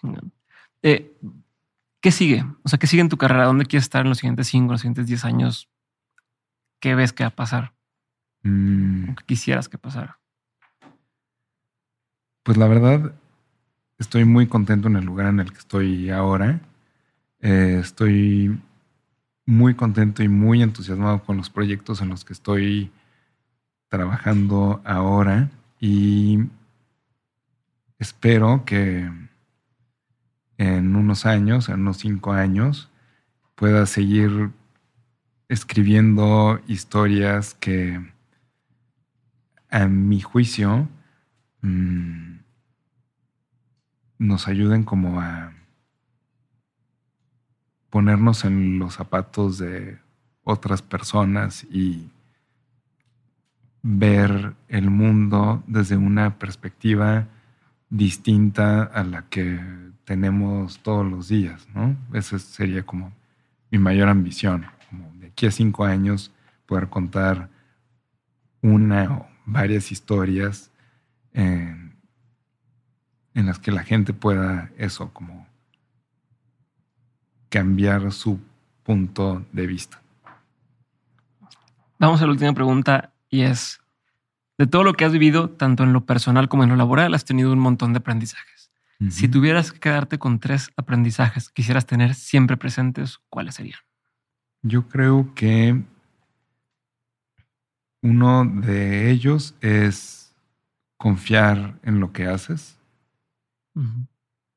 [SPEAKER 1] Chingón. Eh, ¿Qué sigue? O sea, ¿qué sigue en tu carrera? ¿Dónde quieres estar en los siguientes cinco, los siguientes 10 años? ¿Qué ves que va a pasar?
[SPEAKER 2] Mm,
[SPEAKER 1] ¿O ¿Qué quisieras que pasara?
[SPEAKER 2] Pues la verdad, estoy muy contento en el lugar en el que estoy ahora. Eh, estoy muy contento y muy entusiasmado con los proyectos en los que estoy trabajando ahora y espero que en unos años, en unos cinco años, pueda seguir escribiendo historias que a mi juicio mm, nos ayuden como a ponernos en los zapatos de otras personas y ver el mundo desde una perspectiva distinta a la que tenemos todos los días, ¿no? Esa sería como mi mayor ambición, como de aquí a cinco años poder contar una o varias historias en, las que la gente pueda eso, como cambiar su punto de vista.
[SPEAKER 1] Vamos a la última pregunta y es, de todo lo que has vivido, tanto en lo personal como en lo laboral, has tenido un montón de aprendizajes. Si tuvieras que quedarte con tres aprendizajes que quisieras tener siempre presentes, ¿cuáles serían?
[SPEAKER 2] Yo creo que uno de ellos es confiar en lo que haces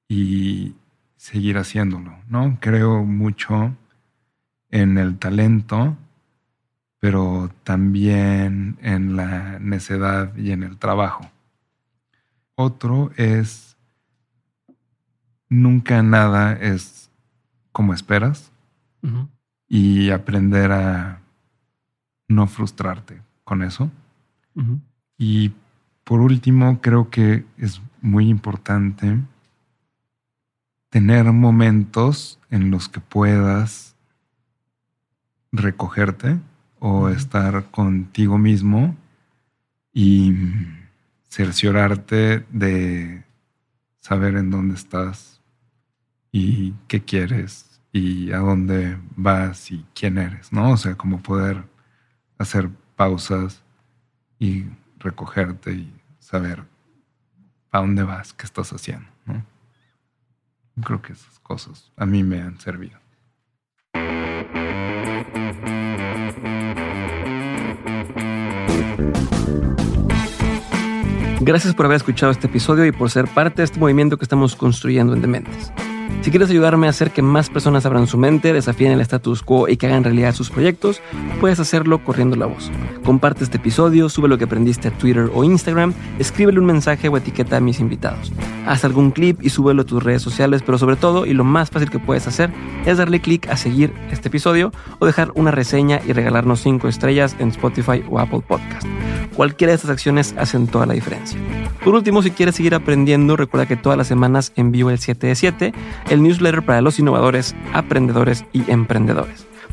[SPEAKER 2] y seguir haciéndolo, ¿no? Creo mucho en el talento, pero también en la necedad y en el trabajo. Otro es nunca nada es como esperas y aprender a no frustrarte con eso. Y por último, creo que es muy importante tener momentos en los que puedas recogerte o estar contigo mismo y cerciorarte de saber en dónde estás y qué quieres y a dónde vas y quién eres, ¿no? O sea, como poder hacer pausas y recogerte y saber a dónde vas, qué estás haciendo, ¿no? Creo que esas cosas a mí me han servido.
[SPEAKER 1] Gracias por haber escuchado este episodio y por ser parte de este movimiento que estamos construyendo en Dementes. Si quieres ayudarme a hacer que más personas abran su mente, desafíen el status quo y que hagan realidad sus proyectos, puedes hacerlo corriendo la voz. Comparte este episodio, sube lo que aprendiste a Twitter o Instagram, escríbele un mensaje o etiqueta a mis invitados. Haz algún clip y súbelo a tus redes sociales, pero sobre todo, y lo más fácil que puedes hacer, es darle clic a seguir este episodio o dejar una reseña y regalarnos 5 estrellas en Spotify o Apple Podcast. Cualquiera de estas acciones hacen toda la diferencia. Por último, si quieres seguir aprendiendo, recuerda que todas las semanas envío el 7 de 7, el newsletter para los innovadores, aprendedores y emprendedores.